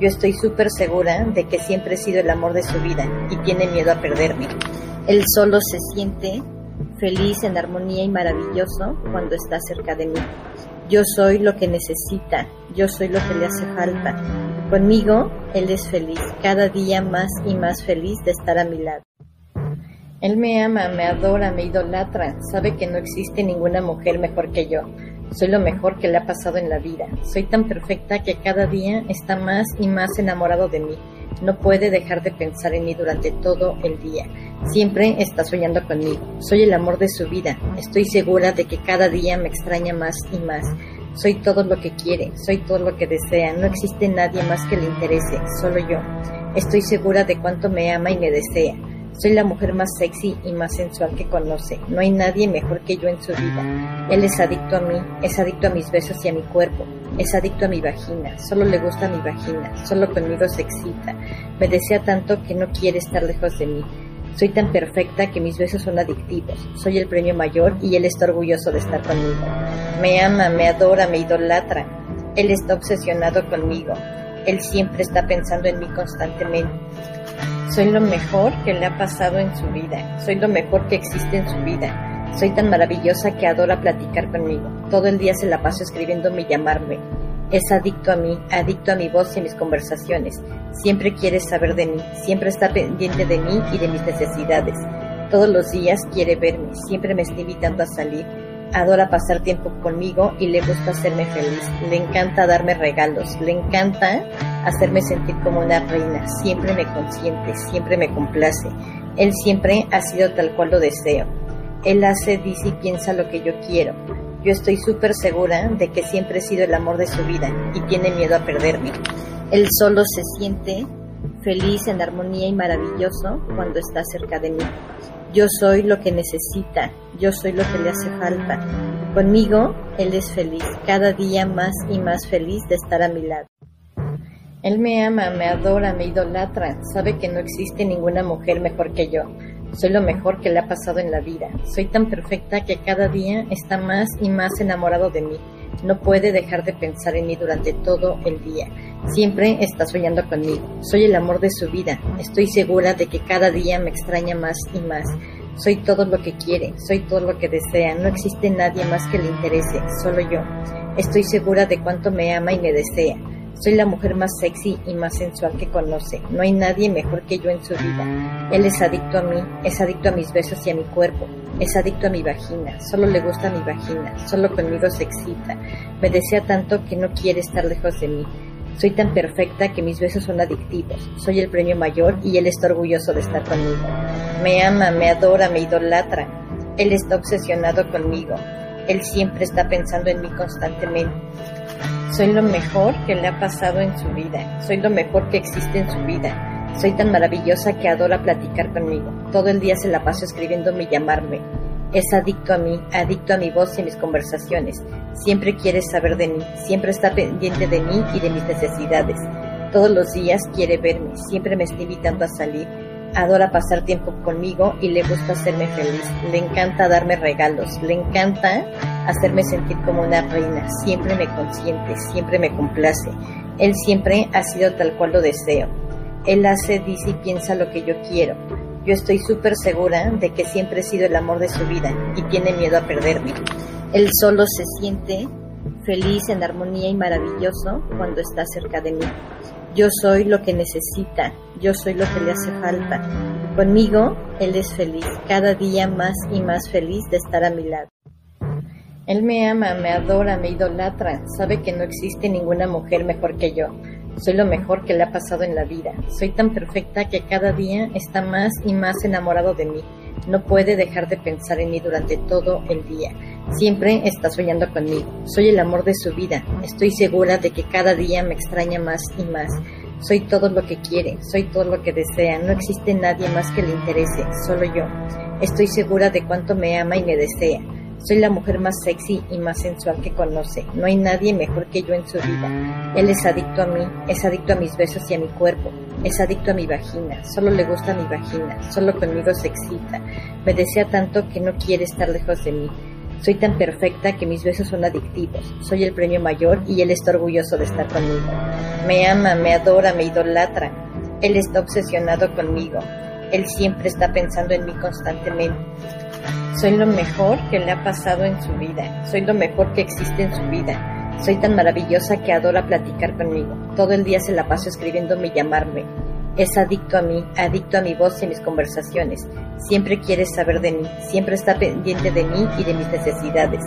S1: Yo estoy súper segura de que siempre he sido el amor de su vida y tiene miedo a perderme. Él solo se siente feliz, en armonía y maravilloso cuando está cerca de mí. Yo soy lo que necesita, yo soy lo que le hace falta. Conmigo, Él es feliz, cada día más y más feliz de estar a mi lado. Él me ama, me adora, me idolatra, sabe que no existe ninguna mujer mejor que yo. Soy lo mejor que le ha pasado en la vida. Soy tan perfecta que cada día está más y más enamorado de mí. No puede dejar de pensar en mí durante todo el día. Siempre está soñando conmigo. Soy el amor de su vida. Estoy segura de que cada día me extraña más y más. Soy todo lo que quiere, soy todo lo que desea. No existe nadie más que le interese, solo yo. Estoy segura de cuánto me ama y me desea. Soy la mujer más sexy y más sensual que conoce. No hay nadie mejor que yo en su vida. Él es adicto a mí, es adicto a mis besos y a mi cuerpo. Es adicto a mi vagina, solo le gusta mi vagina, solo conmigo se excita. Me desea tanto que no quiere estar lejos de mí. Soy tan perfecta que mis besos son adictivos. Soy el premio mayor y él está orgulloso de estar conmigo. Me ama, me adora, me idolatra. Él está obsesionado conmigo. Él siempre está pensando en mí constantemente. Soy lo mejor que le ha pasado en su vida. Soy lo mejor que existe en su vida. Soy tan maravillosa que adora platicar conmigo. Todo el día se la paso escribiéndome y llamarme. Es adicto a mí, adicto a mi voz y a mis conversaciones. Siempre quiere saber de mí, siempre está pendiente de mí y de mis necesidades. Todos los días quiere verme, siempre me está invitando a salir. Adora pasar tiempo conmigo y le gusta hacerme feliz. Le encanta darme regalos, le encanta hacerme sentir como una reina. Siempre me consiente, siempre me complace. Él siempre ha sido tal cual lo deseo. Él hace, dice y piensa lo que yo quiero. Yo estoy súper segura de que siempre he sido el amor de su vida y tiene miedo a perderme. Él solo se siente feliz, en armonía y maravilloso cuando está cerca de mí. Yo soy lo que necesita, yo soy lo que le hace falta. Conmigo, Él es feliz, cada día más y más feliz de estar a mi lado. Él me ama, me adora, me idolatra, sabe que no existe ninguna mujer mejor que yo. Soy lo mejor que le ha pasado en la vida. Soy tan perfecta que cada día está más y más enamorado de mí. No puede dejar de pensar en mí durante todo el día. Siempre está soñando conmigo. Soy el amor de su vida. Estoy segura de que cada día me extraña más y más. Soy todo lo que quiere, soy todo lo que desea. No existe nadie más que le interese, solo yo. Estoy segura de cuánto me ama y me desea. Soy la mujer más sexy y más sensual que conoce. No hay nadie mejor que yo en su vida. Él es adicto a mí, es adicto a mis besos y a mi cuerpo. Es adicto a mi vagina, solo le gusta mi vagina, solo conmigo se excita. Me desea tanto que no quiere estar lejos de mí. Soy tan perfecta que mis besos son adictivos. Soy el premio mayor y él está orgulloso de estar conmigo. Me ama, me adora, me idolatra. Él está obsesionado conmigo. Él siempre está pensando en mí constantemente. Soy lo mejor que le ha pasado en su vida. Soy lo mejor que existe en su vida. Soy tan maravillosa que adora platicar conmigo. Todo el día se la paso escribiéndome y llamarme. Es adicto a mí, adicto a mi voz y mis conversaciones. Siempre quiere saber de mí, siempre está pendiente de mí y de mis necesidades. Todos los días quiere verme, siempre me está invitando a salir. Adora pasar tiempo conmigo y le gusta hacerme feliz. Le encanta darme regalos. Le encanta hacerme sentir como una reina. Siempre me consiente, siempre me complace. Él siempre ha sido tal cual lo deseo. Él hace, dice y piensa lo que yo quiero. Yo estoy súper segura de que siempre he sido el amor de su vida y tiene miedo a perderme. Él solo se siente feliz, en armonía y maravilloso cuando está cerca de mí. Yo soy lo que necesita, yo soy lo que le hace falta. Conmigo, Él es feliz, cada día más y más feliz de estar a mi lado. Él me ama, me adora, me idolatra, sabe que no existe ninguna mujer mejor que yo. Soy lo mejor que le ha pasado en la vida. Soy tan perfecta que cada día está más y más enamorado de mí. No puede dejar de pensar en mí durante todo el día. Siempre está soñando conmigo. Soy el amor de su vida. Estoy segura de que cada día me extraña más y más. Soy todo lo que quiere, soy todo lo que desea. No existe nadie más que le interese, solo yo. Estoy segura de cuánto me ama y me desea. Soy la mujer más sexy y más sensual que conoce. No hay nadie mejor que yo en su vida. Él es adicto a mí, es adicto a mis besos y a mi cuerpo. Es adicto a mi vagina. Solo le gusta mi vagina. Solo conmigo se excita. Me desea tanto que no quiere estar lejos de mí. Soy tan perfecta que mis besos son adictivos. Soy el premio mayor y él está orgulloso de estar conmigo. Me ama, me adora, me idolatra. Él está obsesionado conmigo. Él siempre está pensando en mí constantemente. Soy lo mejor que le ha pasado en su vida. Soy lo mejor que existe en su vida. Soy tan maravillosa que adora platicar conmigo. Todo el día se la paso escribiéndome y llamarme. Es adicto a mí, adicto a mi voz y mis conversaciones. Siempre quiere saber de mí, siempre está pendiente de mí y de mis necesidades.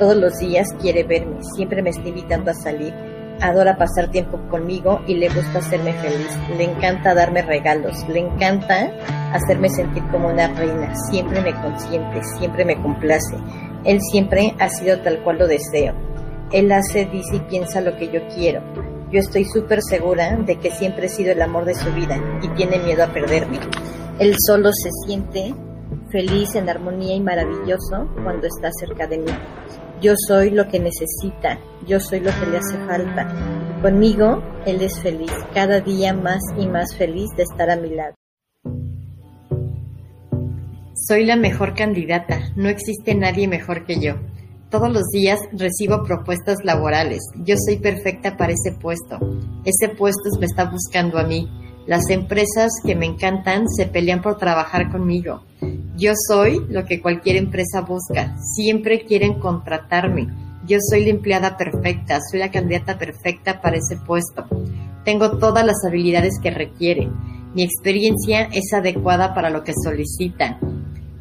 S1: Todos los días quiere verme, siempre me está invitando a salir. Adora pasar tiempo conmigo y le gusta hacerme feliz. Le encanta darme regalos, le encanta hacerme sentir como una reina, siempre me consiente, siempre me complace. Él siempre ha sido tal cual lo deseo. Él hace, dice y piensa lo que yo quiero. Yo estoy súper segura de que siempre he sido el amor de su vida y tiene miedo a perderme. Él solo se siente feliz, en armonía y maravilloso cuando está cerca de mí. Yo soy lo que necesita, yo soy lo que le hace falta. Conmigo, Él es feliz, cada día más y más feliz de estar a mi lado.
S2: Soy la mejor candidata, no existe nadie mejor que yo. Todos los días recibo propuestas laborales. Yo soy perfecta para ese puesto. Ese puesto me está buscando a mí. Las empresas que me encantan se pelean por trabajar conmigo. Yo soy lo que cualquier empresa busca. Siempre quieren contratarme. Yo soy la empleada perfecta, soy la candidata perfecta para ese puesto. Tengo todas las habilidades que requiere. Mi experiencia es adecuada para lo que solicitan.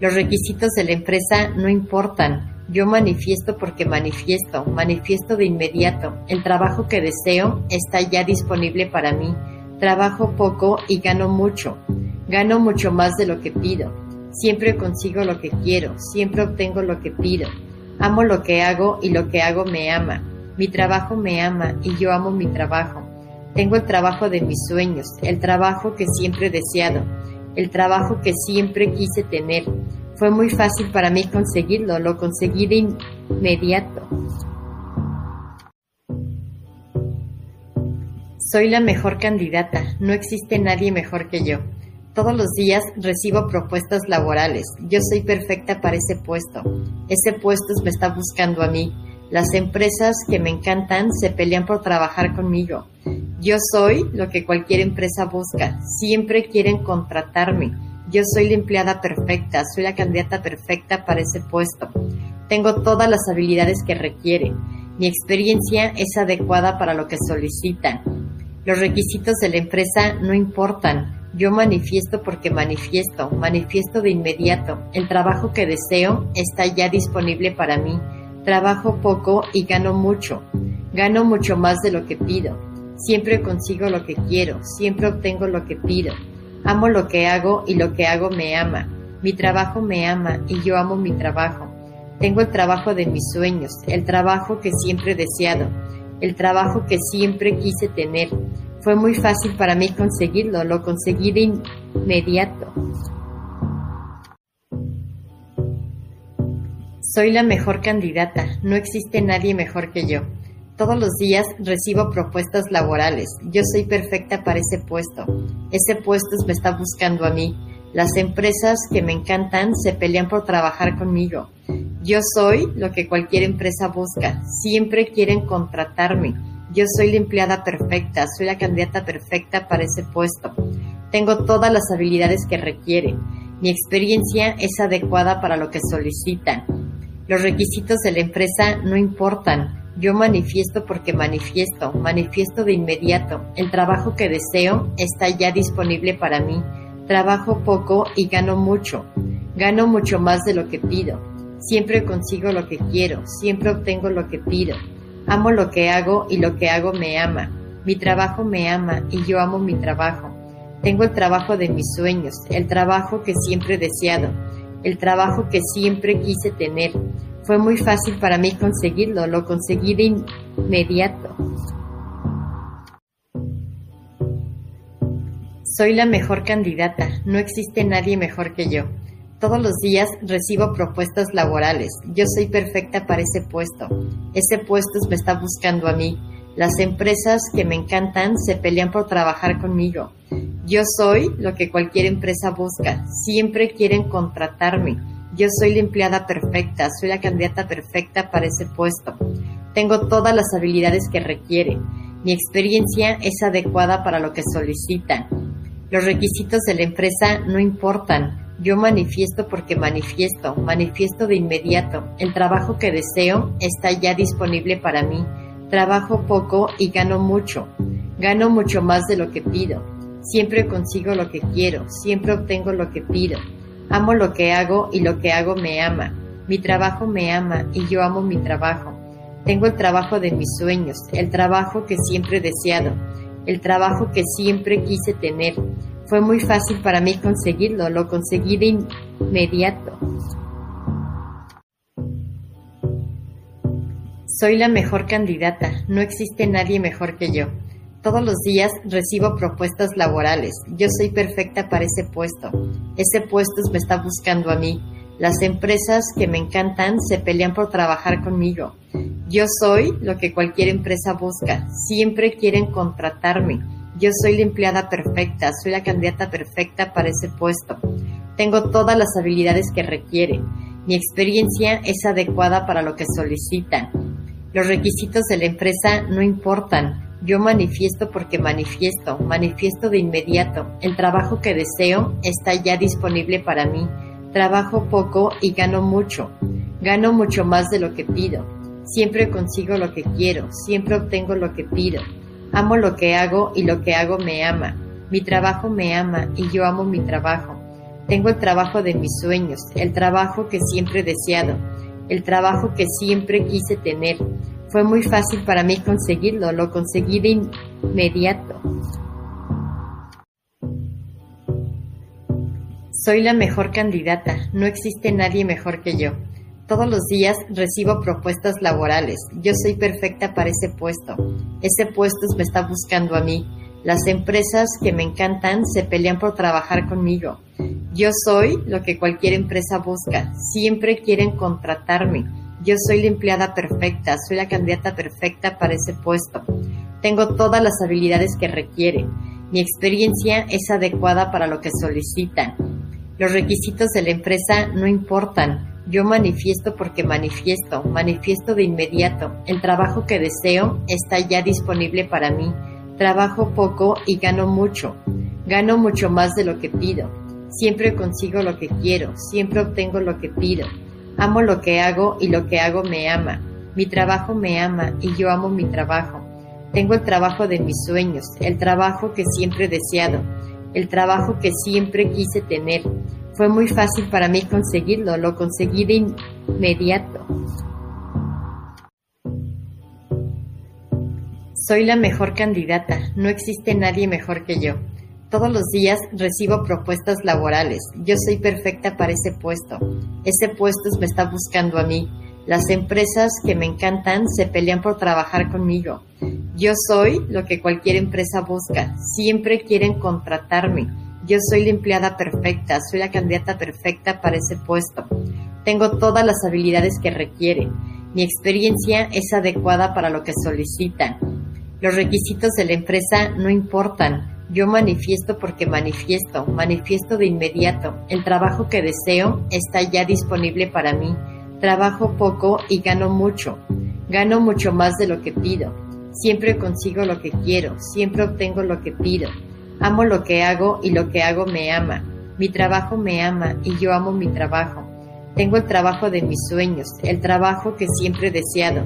S2: Los requisitos de la empresa no importan. Yo manifiesto porque manifiesto, manifiesto de inmediato. El trabajo que deseo está ya disponible para mí. Trabajo poco y gano mucho. Gano mucho más de lo que pido. Siempre consigo lo que quiero, siempre obtengo lo que pido. Amo lo que hago y lo que hago me ama. Mi trabajo me ama y yo amo mi trabajo. Tengo el trabajo de mis sueños, el trabajo que siempre he deseado el trabajo que siempre quise tener. Fue muy fácil para mí conseguirlo, lo conseguí de inmediato. Soy la mejor candidata, no existe nadie mejor que yo. Todos los días recibo propuestas laborales. Yo soy perfecta para ese puesto. Ese puesto me está buscando a mí. Las empresas que me encantan se pelean por trabajar conmigo. Yo soy lo que cualquier empresa busca. Siempre quieren contratarme. Yo soy la empleada perfecta, soy la candidata perfecta para ese puesto. Tengo todas las habilidades que requiere. Mi experiencia es adecuada para lo que solicitan. Los requisitos de la empresa no importan. Yo manifiesto porque manifiesto, manifiesto de inmediato. El trabajo que deseo está ya disponible para mí. Trabajo poco y gano mucho. Gano mucho más de lo que pido. Siempre consigo lo que quiero, siempre obtengo lo que pido. Amo lo que hago y lo que hago me ama. Mi trabajo me ama y yo amo mi trabajo. Tengo el trabajo de mis sueños, el trabajo que siempre he deseado, el trabajo que siempre quise tener. Fue muy fácil para mí conseguirlo, lo conseguí de inmediato. Soy la mejor candidata, no existe nadie mejor que yo.
S1: Todos los días recibo propuestas laborales. Yo soy perfecta para ese puesto. Ese puesto me está buscando a mí. Las empresas que me encantan se pelean por trabajar conmigo. Yo soy lo que cualquier empresa busca. Siempre quieren contratarme. Yo soy la empleada perfecta, soy la candidata perfecta para ese puesto. Tengo todas las habilidades que requieren. Mi experiencia es adecuada para lo que solicitan. Los requisitos de la empresa no importan. Yo manifiesto porque manifiesto, manifiesto de inmediato. El trabajo que deseo está ya disponible para mí. Trabajo poco y gano mucho. Gano mucho más de lo que pido. Siempre consigo lo que quiero, siempre obtengo lo que pido. Amo lo que hago y lo que hago me ama. Mi trabajo me ama y yo amo mi trabajo. Tengo el trabajo de mis sueños, el trabajo que siempre he deseado, el trabajo que siempre quise tener. Fue muy fácil para mí conseguirlo, lo conseguí de inmediato. Soy la mejor candidata, no existe nadie mejor que yo. Todos los días recibo propuestas laborales. Yo soy perfecta para ese puesto. Ese puesto me está buscando a mí. Las empresas que me encantan se pelean por trabajar conmigo. Yo soy lo que cualquier empresa busca. Siempre quieren contratarme. Yo soy la empleada perfecta, soy la candidata perfecta para ese puesto. Tengo todas las habilidades que requieren. Mi experiencia es adecuada para lo que solicitan. Los requisitos de la empresa no importan. Yo manifiesto porque manifiesto, manifiesto de inmediato. El trabajo que deseo está ya disponible para mí. Trabajo poco y gano mucho. Gano mucho más de lo que pido. Siempre consigo lo que quiero, siempre obtengo lo que pido. Amo lo que hago y lo que hago me ama. Mi trabajo me ama y yo amo mi trabajo. Tengo el trabajo de mis sueños, el trabajo que siempre he deseado, el trabajo que siempre quise tener. Fue muy fácil para mí conseguirlo, lo conseguí de inmediato. Soy la mejor candidata, no existe nadie mejor que yo. Todos los días recibo propuestas laborales. Yo soy perfecta para ese puesto. Ese puesto me está buscando a mí. Las empresas que me encantan se pelean por trabajar conmigo. Yo soy lo que cualquier empresa busca. Siempre quieren contratarme. Yo soy la empleada perfecta, soy la candidata perfecta para ese puesto. Tengo todas las habilidades que requieren. Mi experiencia es adecuada para lo que solicitan. Los requisitos de la empresa no importan. Yo manifiesto porque manifiesto, manifiesto de inmediato. El trabajo que deseo está ya disponible para mí. Trabajo poco y gano mucho. Gano mucho más de lo que pido. Siempre consigo lo que quiero, siempre obtengo lo que pido. Amo lo que hago y lo que hago me ama. Mi trabajo me ama y yo amo mi trabajo. Tengo el trabajo de mis sueños, el trabajo que siempre he deseado, el trabajo que siempre quise tener. Fue muy fácil para mí conseguirlo, lo conseguí de inmediato. Soy la mejor candidata, no existe nadie mejor que yo. Todos los días recibo propuestas laborales. Yo soy perfecta para ese puesto. Ese puesto me está buscando a mí. Las empresas que me encantan se pelean por trabajar conmigo. Yo soy lo que cualquier empresa busca. Siempre quieren contratarme. Yo soy la empleada perfecta, soy la candidata perfecta para ese puesto. Tengo todas las habilidades que requieren. Mi experiencia es adecuada para lo que solicitan. Los requisitos de la empresa no importan. Yo manifiesto porque manifiesto, manifiesto de inmediato. El trabajo que deseo está ya disponible para mí. Trabajo poco y gano mucho. Gano mucho más de lo que pido. Siempre consigo lo que quiero, siempre obtengo lo que pido. Amo lo que hago y lo que hago me ama. Mi trabajo me ama y yo amo mi trabajo. Tengo el trabajo de mis sueños, el trabajo que siempre he deseado, el trabajo que siempre quise tener. Fue muy fácil para mí conseguirlo, lo conseguí de inmediato. Soy la mejor candidata, no existe nadie mejor que yo. Todos los días recibo propuestas laborales. Yo soy perfecta para ese puesto. Ese puesto me está buscando a mí. Las empresas que me encantan se pelean por trabajar conmigo. Yo soy lo que cualquier empresa busca. Siempre quieren contratarme. Yo soy la empleada perfecta, soy la candidata perfecta para ese puesto. Tengo todas las habilidades que requieren. Mi experiencia es adecuada para lo que solicitan. Los requisitos de la empresa no importan. Yo manifiesto porque manifiesto, manifiesto de inmediato. El trabajo que deseo está ya disponible para mí. Trabajo poco y gano mucho. Gano mucho más de lo que pido. Siempre consigo lo que quiero, siempre obtengo lo que pido. Amo lo que hago y lo que hago me ama. Mi trabajo me ama y yo amo mi trabajo. Tengo el trabajo de mis sueños, el trabajo que siempre he deseado,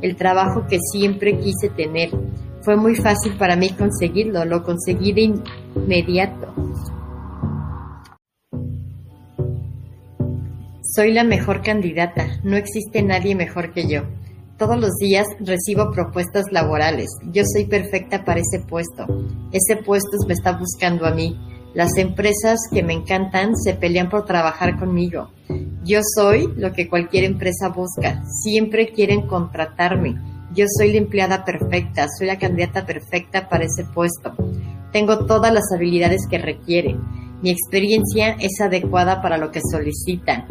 S1: el trabajo que siempre quise tener. Fue muy fácil para mí conseguirlo, lo conseguí de inmediato. Soy la mejor candidata, no existe nadie mejor que yo. Todos los días recibo propuestas laborales. Yo soy perfecta para ese puesto. Ese puesto me está buscando a mí. Las empresas que me encantan se pelean por trabajar conmigo. Yo soy lo que cualquier empresa busca. Siempre quieren contratarme. Yo soy la empleada perfecta, soy la candidata perfecta para ese puesto. Tengo todas las habilidades que requiere. Mi experiencia es adecuada para lo que solicitan.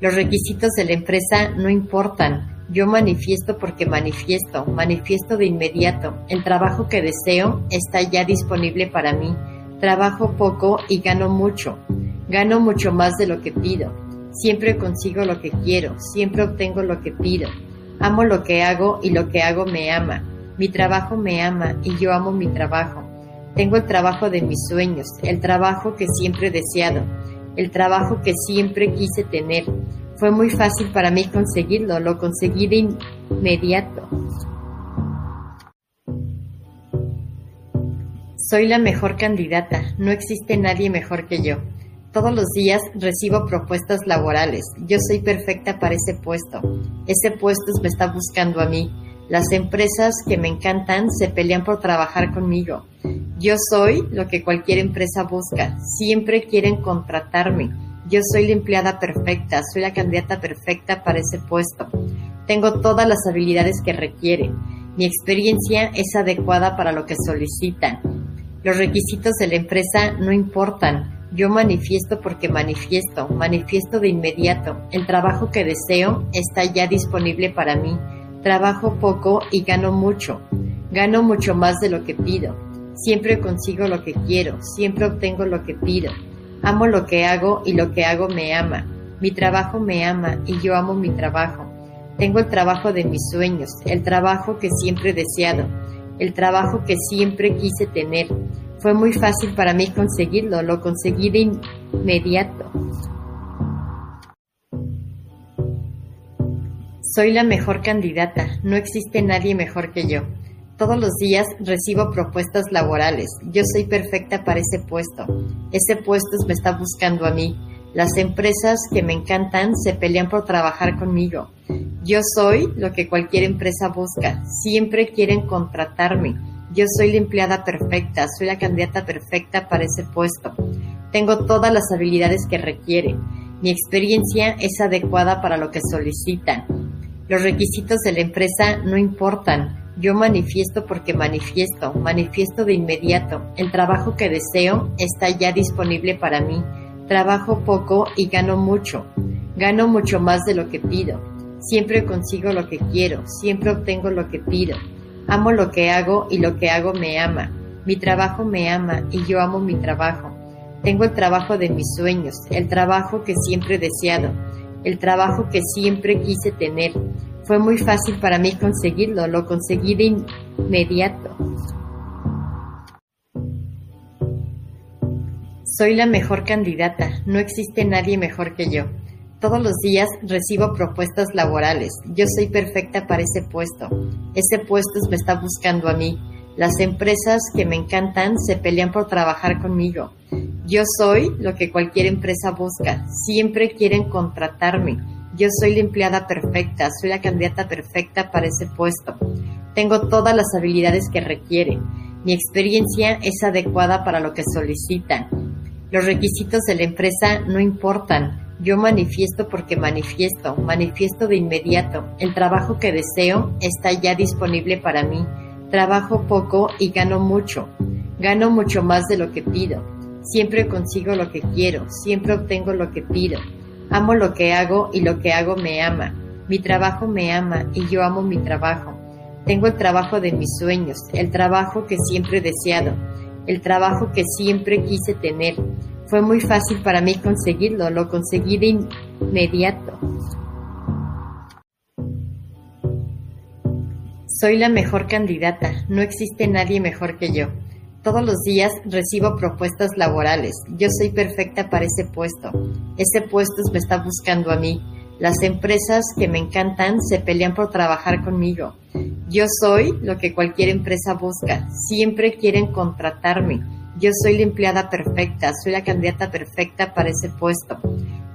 S1: Los requisitos de la empresa no importan. Yo manifiesto porque manifiesto, manifiesto de inmediato. El trabajo que deseo está ya disponible para mí. Trabajo poco y gano mucho. Gano mucho más de lo que pido. Siempre consigo lo que quiero, siempre obtengo lo que pido. Amo lo que hago y lo que hago me ama. Mi trabajo me ama y yo amo mi trabajo. Tengo el trabajo de mis sueños, el trabajo que siempre he deseado, el trabajo que siempre quise tener. Fue muy fácil para mí conseguirlo, lo conseguí de inmediato. Soy la mejor candidata, no existe nadie mejor que yo. Todos los días recibo propuestas laborales. Yo soy perfecta para ese puesto. Ese puesto me está buscando a mí. Las empresas que me encantan se pelean por trabajar conmigo. Yo soy lo que cualquier empresa busca. Siempre quieren contratarme. Yo soy la empleada perfecta, soy la candidata perfecta para ese puesto. Tengo todas las habilidades que requiere. Mi experiencia es adecuada para lo que solicitan. Los requisitos de la empresa no importan. Yo manifiesto porque manifiesto, manifiesto de inmediato. El trabajo que deseo está ya disponible para mí. Trabajo poco y gano mucho. Gano mucho más de lo que pido. Siempre consigo lo que quiero, siempre obtengo lo que pido. Amo lo que hago y lo que hago me ama. Mi trabajo me ama y yo amo mi trabajo. Tengo el trabajo de mis sueños, el trabajo que siempre he deseado, el trabajo que siempre quise tener. Fue muy fácil para mí conseguirlo, lo conseguí de inmediato. Soy la mejor candidata, no existe nadie mejor que yo. Todos los días recibo propuestas laborales. Yo soy perfecta para ese puesto. Ese puesto me está buscando a mí. Las empresas que me encantan se pelean por trabajar conmigo. Yo soy lo que cualquier empresa busca. Siempre quieren contratarme. Yo soy la empleada perfecta, soy la candidata perfecta para ese puesto. Tengo todas las habilidades que requiere. Mi experiencia es adecuada para lo que solicitan. Los requisitos de la empresa no importan. Yo manifiesto porque manifiesto, manifiesto de inmediato. El trabajo que deseo está ya disponible para mí. Trabajo poco y gano mucho. Gano mucho más de lo que pido. Siempre consigo lo que quiero, siempre obtengo lo que pido. Amo lo que hago y lo que hago me ama. Mi trabajo me ama y yo amo mi trabajo. Tengo el trabajo de mis sueños, el trabajo que siempre he deseado, el trabajo que siempre quise tener. Fue muy fácil para mí conseguirlo, lo conseguí de inmediato. Soy la mejor candidata, no existe nadie mejor que yo. Todos los días recibo propuestas laborales. Yo soy perfecta para ese puesto. Ese puesto me está buscando a mí. Las empresas que me encantan se pelean por trabajar conmigo. Yo soy lo que cualquier empresa busca. Siempre quieren contratarme. Yo soy la empleada perfecta, soy la candidata perfecta para ese puesto. Tengo todas las habilidades que requiere. Mi experiencia es adecuada para lo que solicitan. Los requisitos de la empresa no importan. Yo manifiesto porque manifiesto, manifiesto de inmediato. El trabajo que deseo está ya disponible para mí. Trabajo poco y gano mucho. Gano mucho más de lo que pido. Siempre consigo lo que quiero, siempre obtengo lo que pido. Amo lo que hago y lo que hago me ama. Mi trabajo me ama y yo amo mi trabajo. Tengo el trabajo de mis sueños, el trabajo que siempre he deseado, el trabajo que siempre quise tener. Fue muy fácil para mí conseguirlo, lo conseguí de inmediato. Soy la mejor candidata, no existe nadie mejor que yo. Todos los días recibo propuestas laborales. Yo soy perfecta para ese puesto. Ese puesto me está buscando a mí. Las empresas que me encantan se pelean por trabajar conmigo. Yo soy lo que cualquier empresa busca. Siempre quieren contratarme. Yo soy la empleada perfecta, soy la candidata perfecta para ese puesto.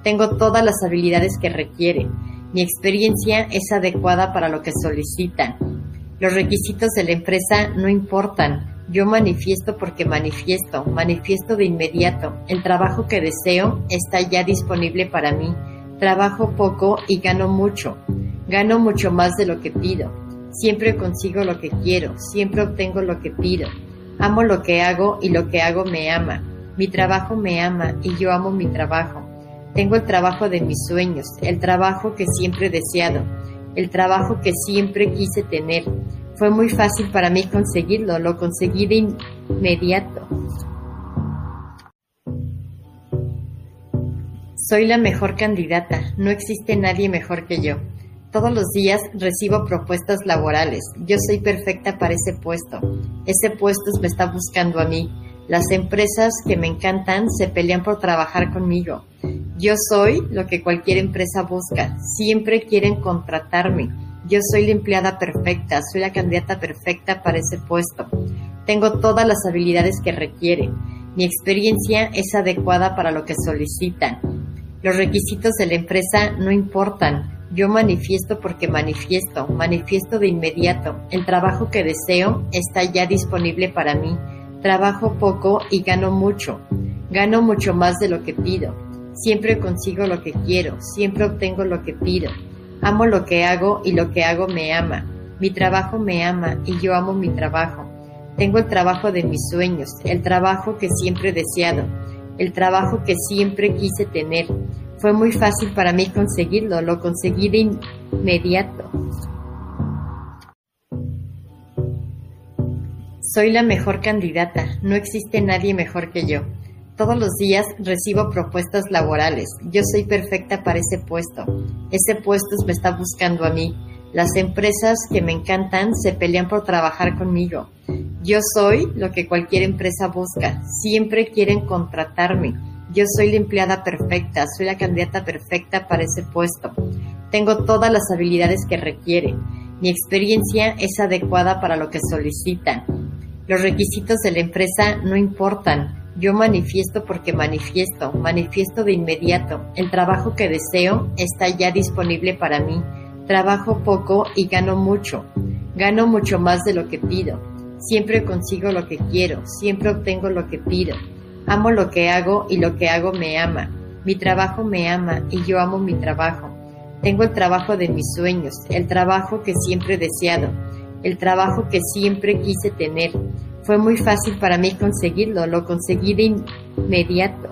S1: Tengo todas las habilidades que requieren. Mi experiencia es adecuada para lo que solicitan. Los requisitos de la empresa no importan. Yo manifiesto porque manifiesto, manifiesto de inmediato. El trabajo que deseo está ya disponible para mí. Trabajo poco y gano mucho. Gano mucho más de lo que pido. Siempre consigo lo que quiero, siempre obtengo lo que pido. Amo lo que hago y lo que hago me ama. Mi trabajo me ama y yo amo mi trabajo. Tengo el trabajo de mis sueños, el trabajo que siempre he deseado, el trabajo que siempre quise tener. Fue muy fácil para mí conseguirlo, lo conseguí de inmediato. Soy la mejor candidata, no existe nadie mejor que yo. Todos los días recibo propuestas laborales. Yo soy perfecta para ese puesto. Ese puesto me está buscando a mí. Las empresas que me encantan se pelean por trabajar conmigo. Yo soy lo que cualquier empresa busca. Siempre quieren contratarme. Yo soy la empleada perfecta, soy la candidata perfecta para ese puesto. Tengo todas las habilidades que requieren. Mi experiencia es adecuada para lo que solicitan. Los requisitos de la empresa no importan. Yo manifiesto porque manifiesto, manifiesto de inmediato. El trabajo que deseo está ya disponible para mí. Trabajo poco y gano mucho. Gano mucho más de lo que pido. Siempre consigo lo que quiero, siempre obtengo lo que pido. Amo lo que hago y lo que hago me ama. Mi trabajo me ama y yo amo mi trabajo. Tengo el trabajo de mis sueños, el trabajo que siempre he deseado, el trabajo que siempre quise tener. Fue muy fácil para mí conseguirlo, lo conseguí de inmediato. Soy la mejor candidata, no existe nadie mejor que yo. Todos los días recibo propuestas laborales. Yo soy perfecta para ese puesto. Ese puesto me está buscando a mí. Las empresas que me encantan se pelean por trabajar conmigo. Yo soy lo que cualquier empresa busca. Siempre quieren contratarme. Yo soy la empleada perfecta, soy la candidata perfecta para ese puesto. Tengo todas las habilidades que requieren. Mi experiencia es adecuada para lo que solicitan. Los requisitos de la empresa no importan. Yo manifiesto porque manifiesto, manifiesto de inmediato. El trabajo que deseo está ya disponible para mí. Trabajo poco y gano mucho. Gano mucho más de lo que pido. Siempre consigo lo que quiero, siempre obtengo lo que pido. Amo lo que hago y lo que hago me ama. Mi trabajo me ama y yo amo mi trabajo. Tengo el trabajo de mis sueños, el trabajo que siempre he deseado, el trabajo que siempre quise tener fue muy fácil para mí conseguirlo, lo conseguí de inmediato.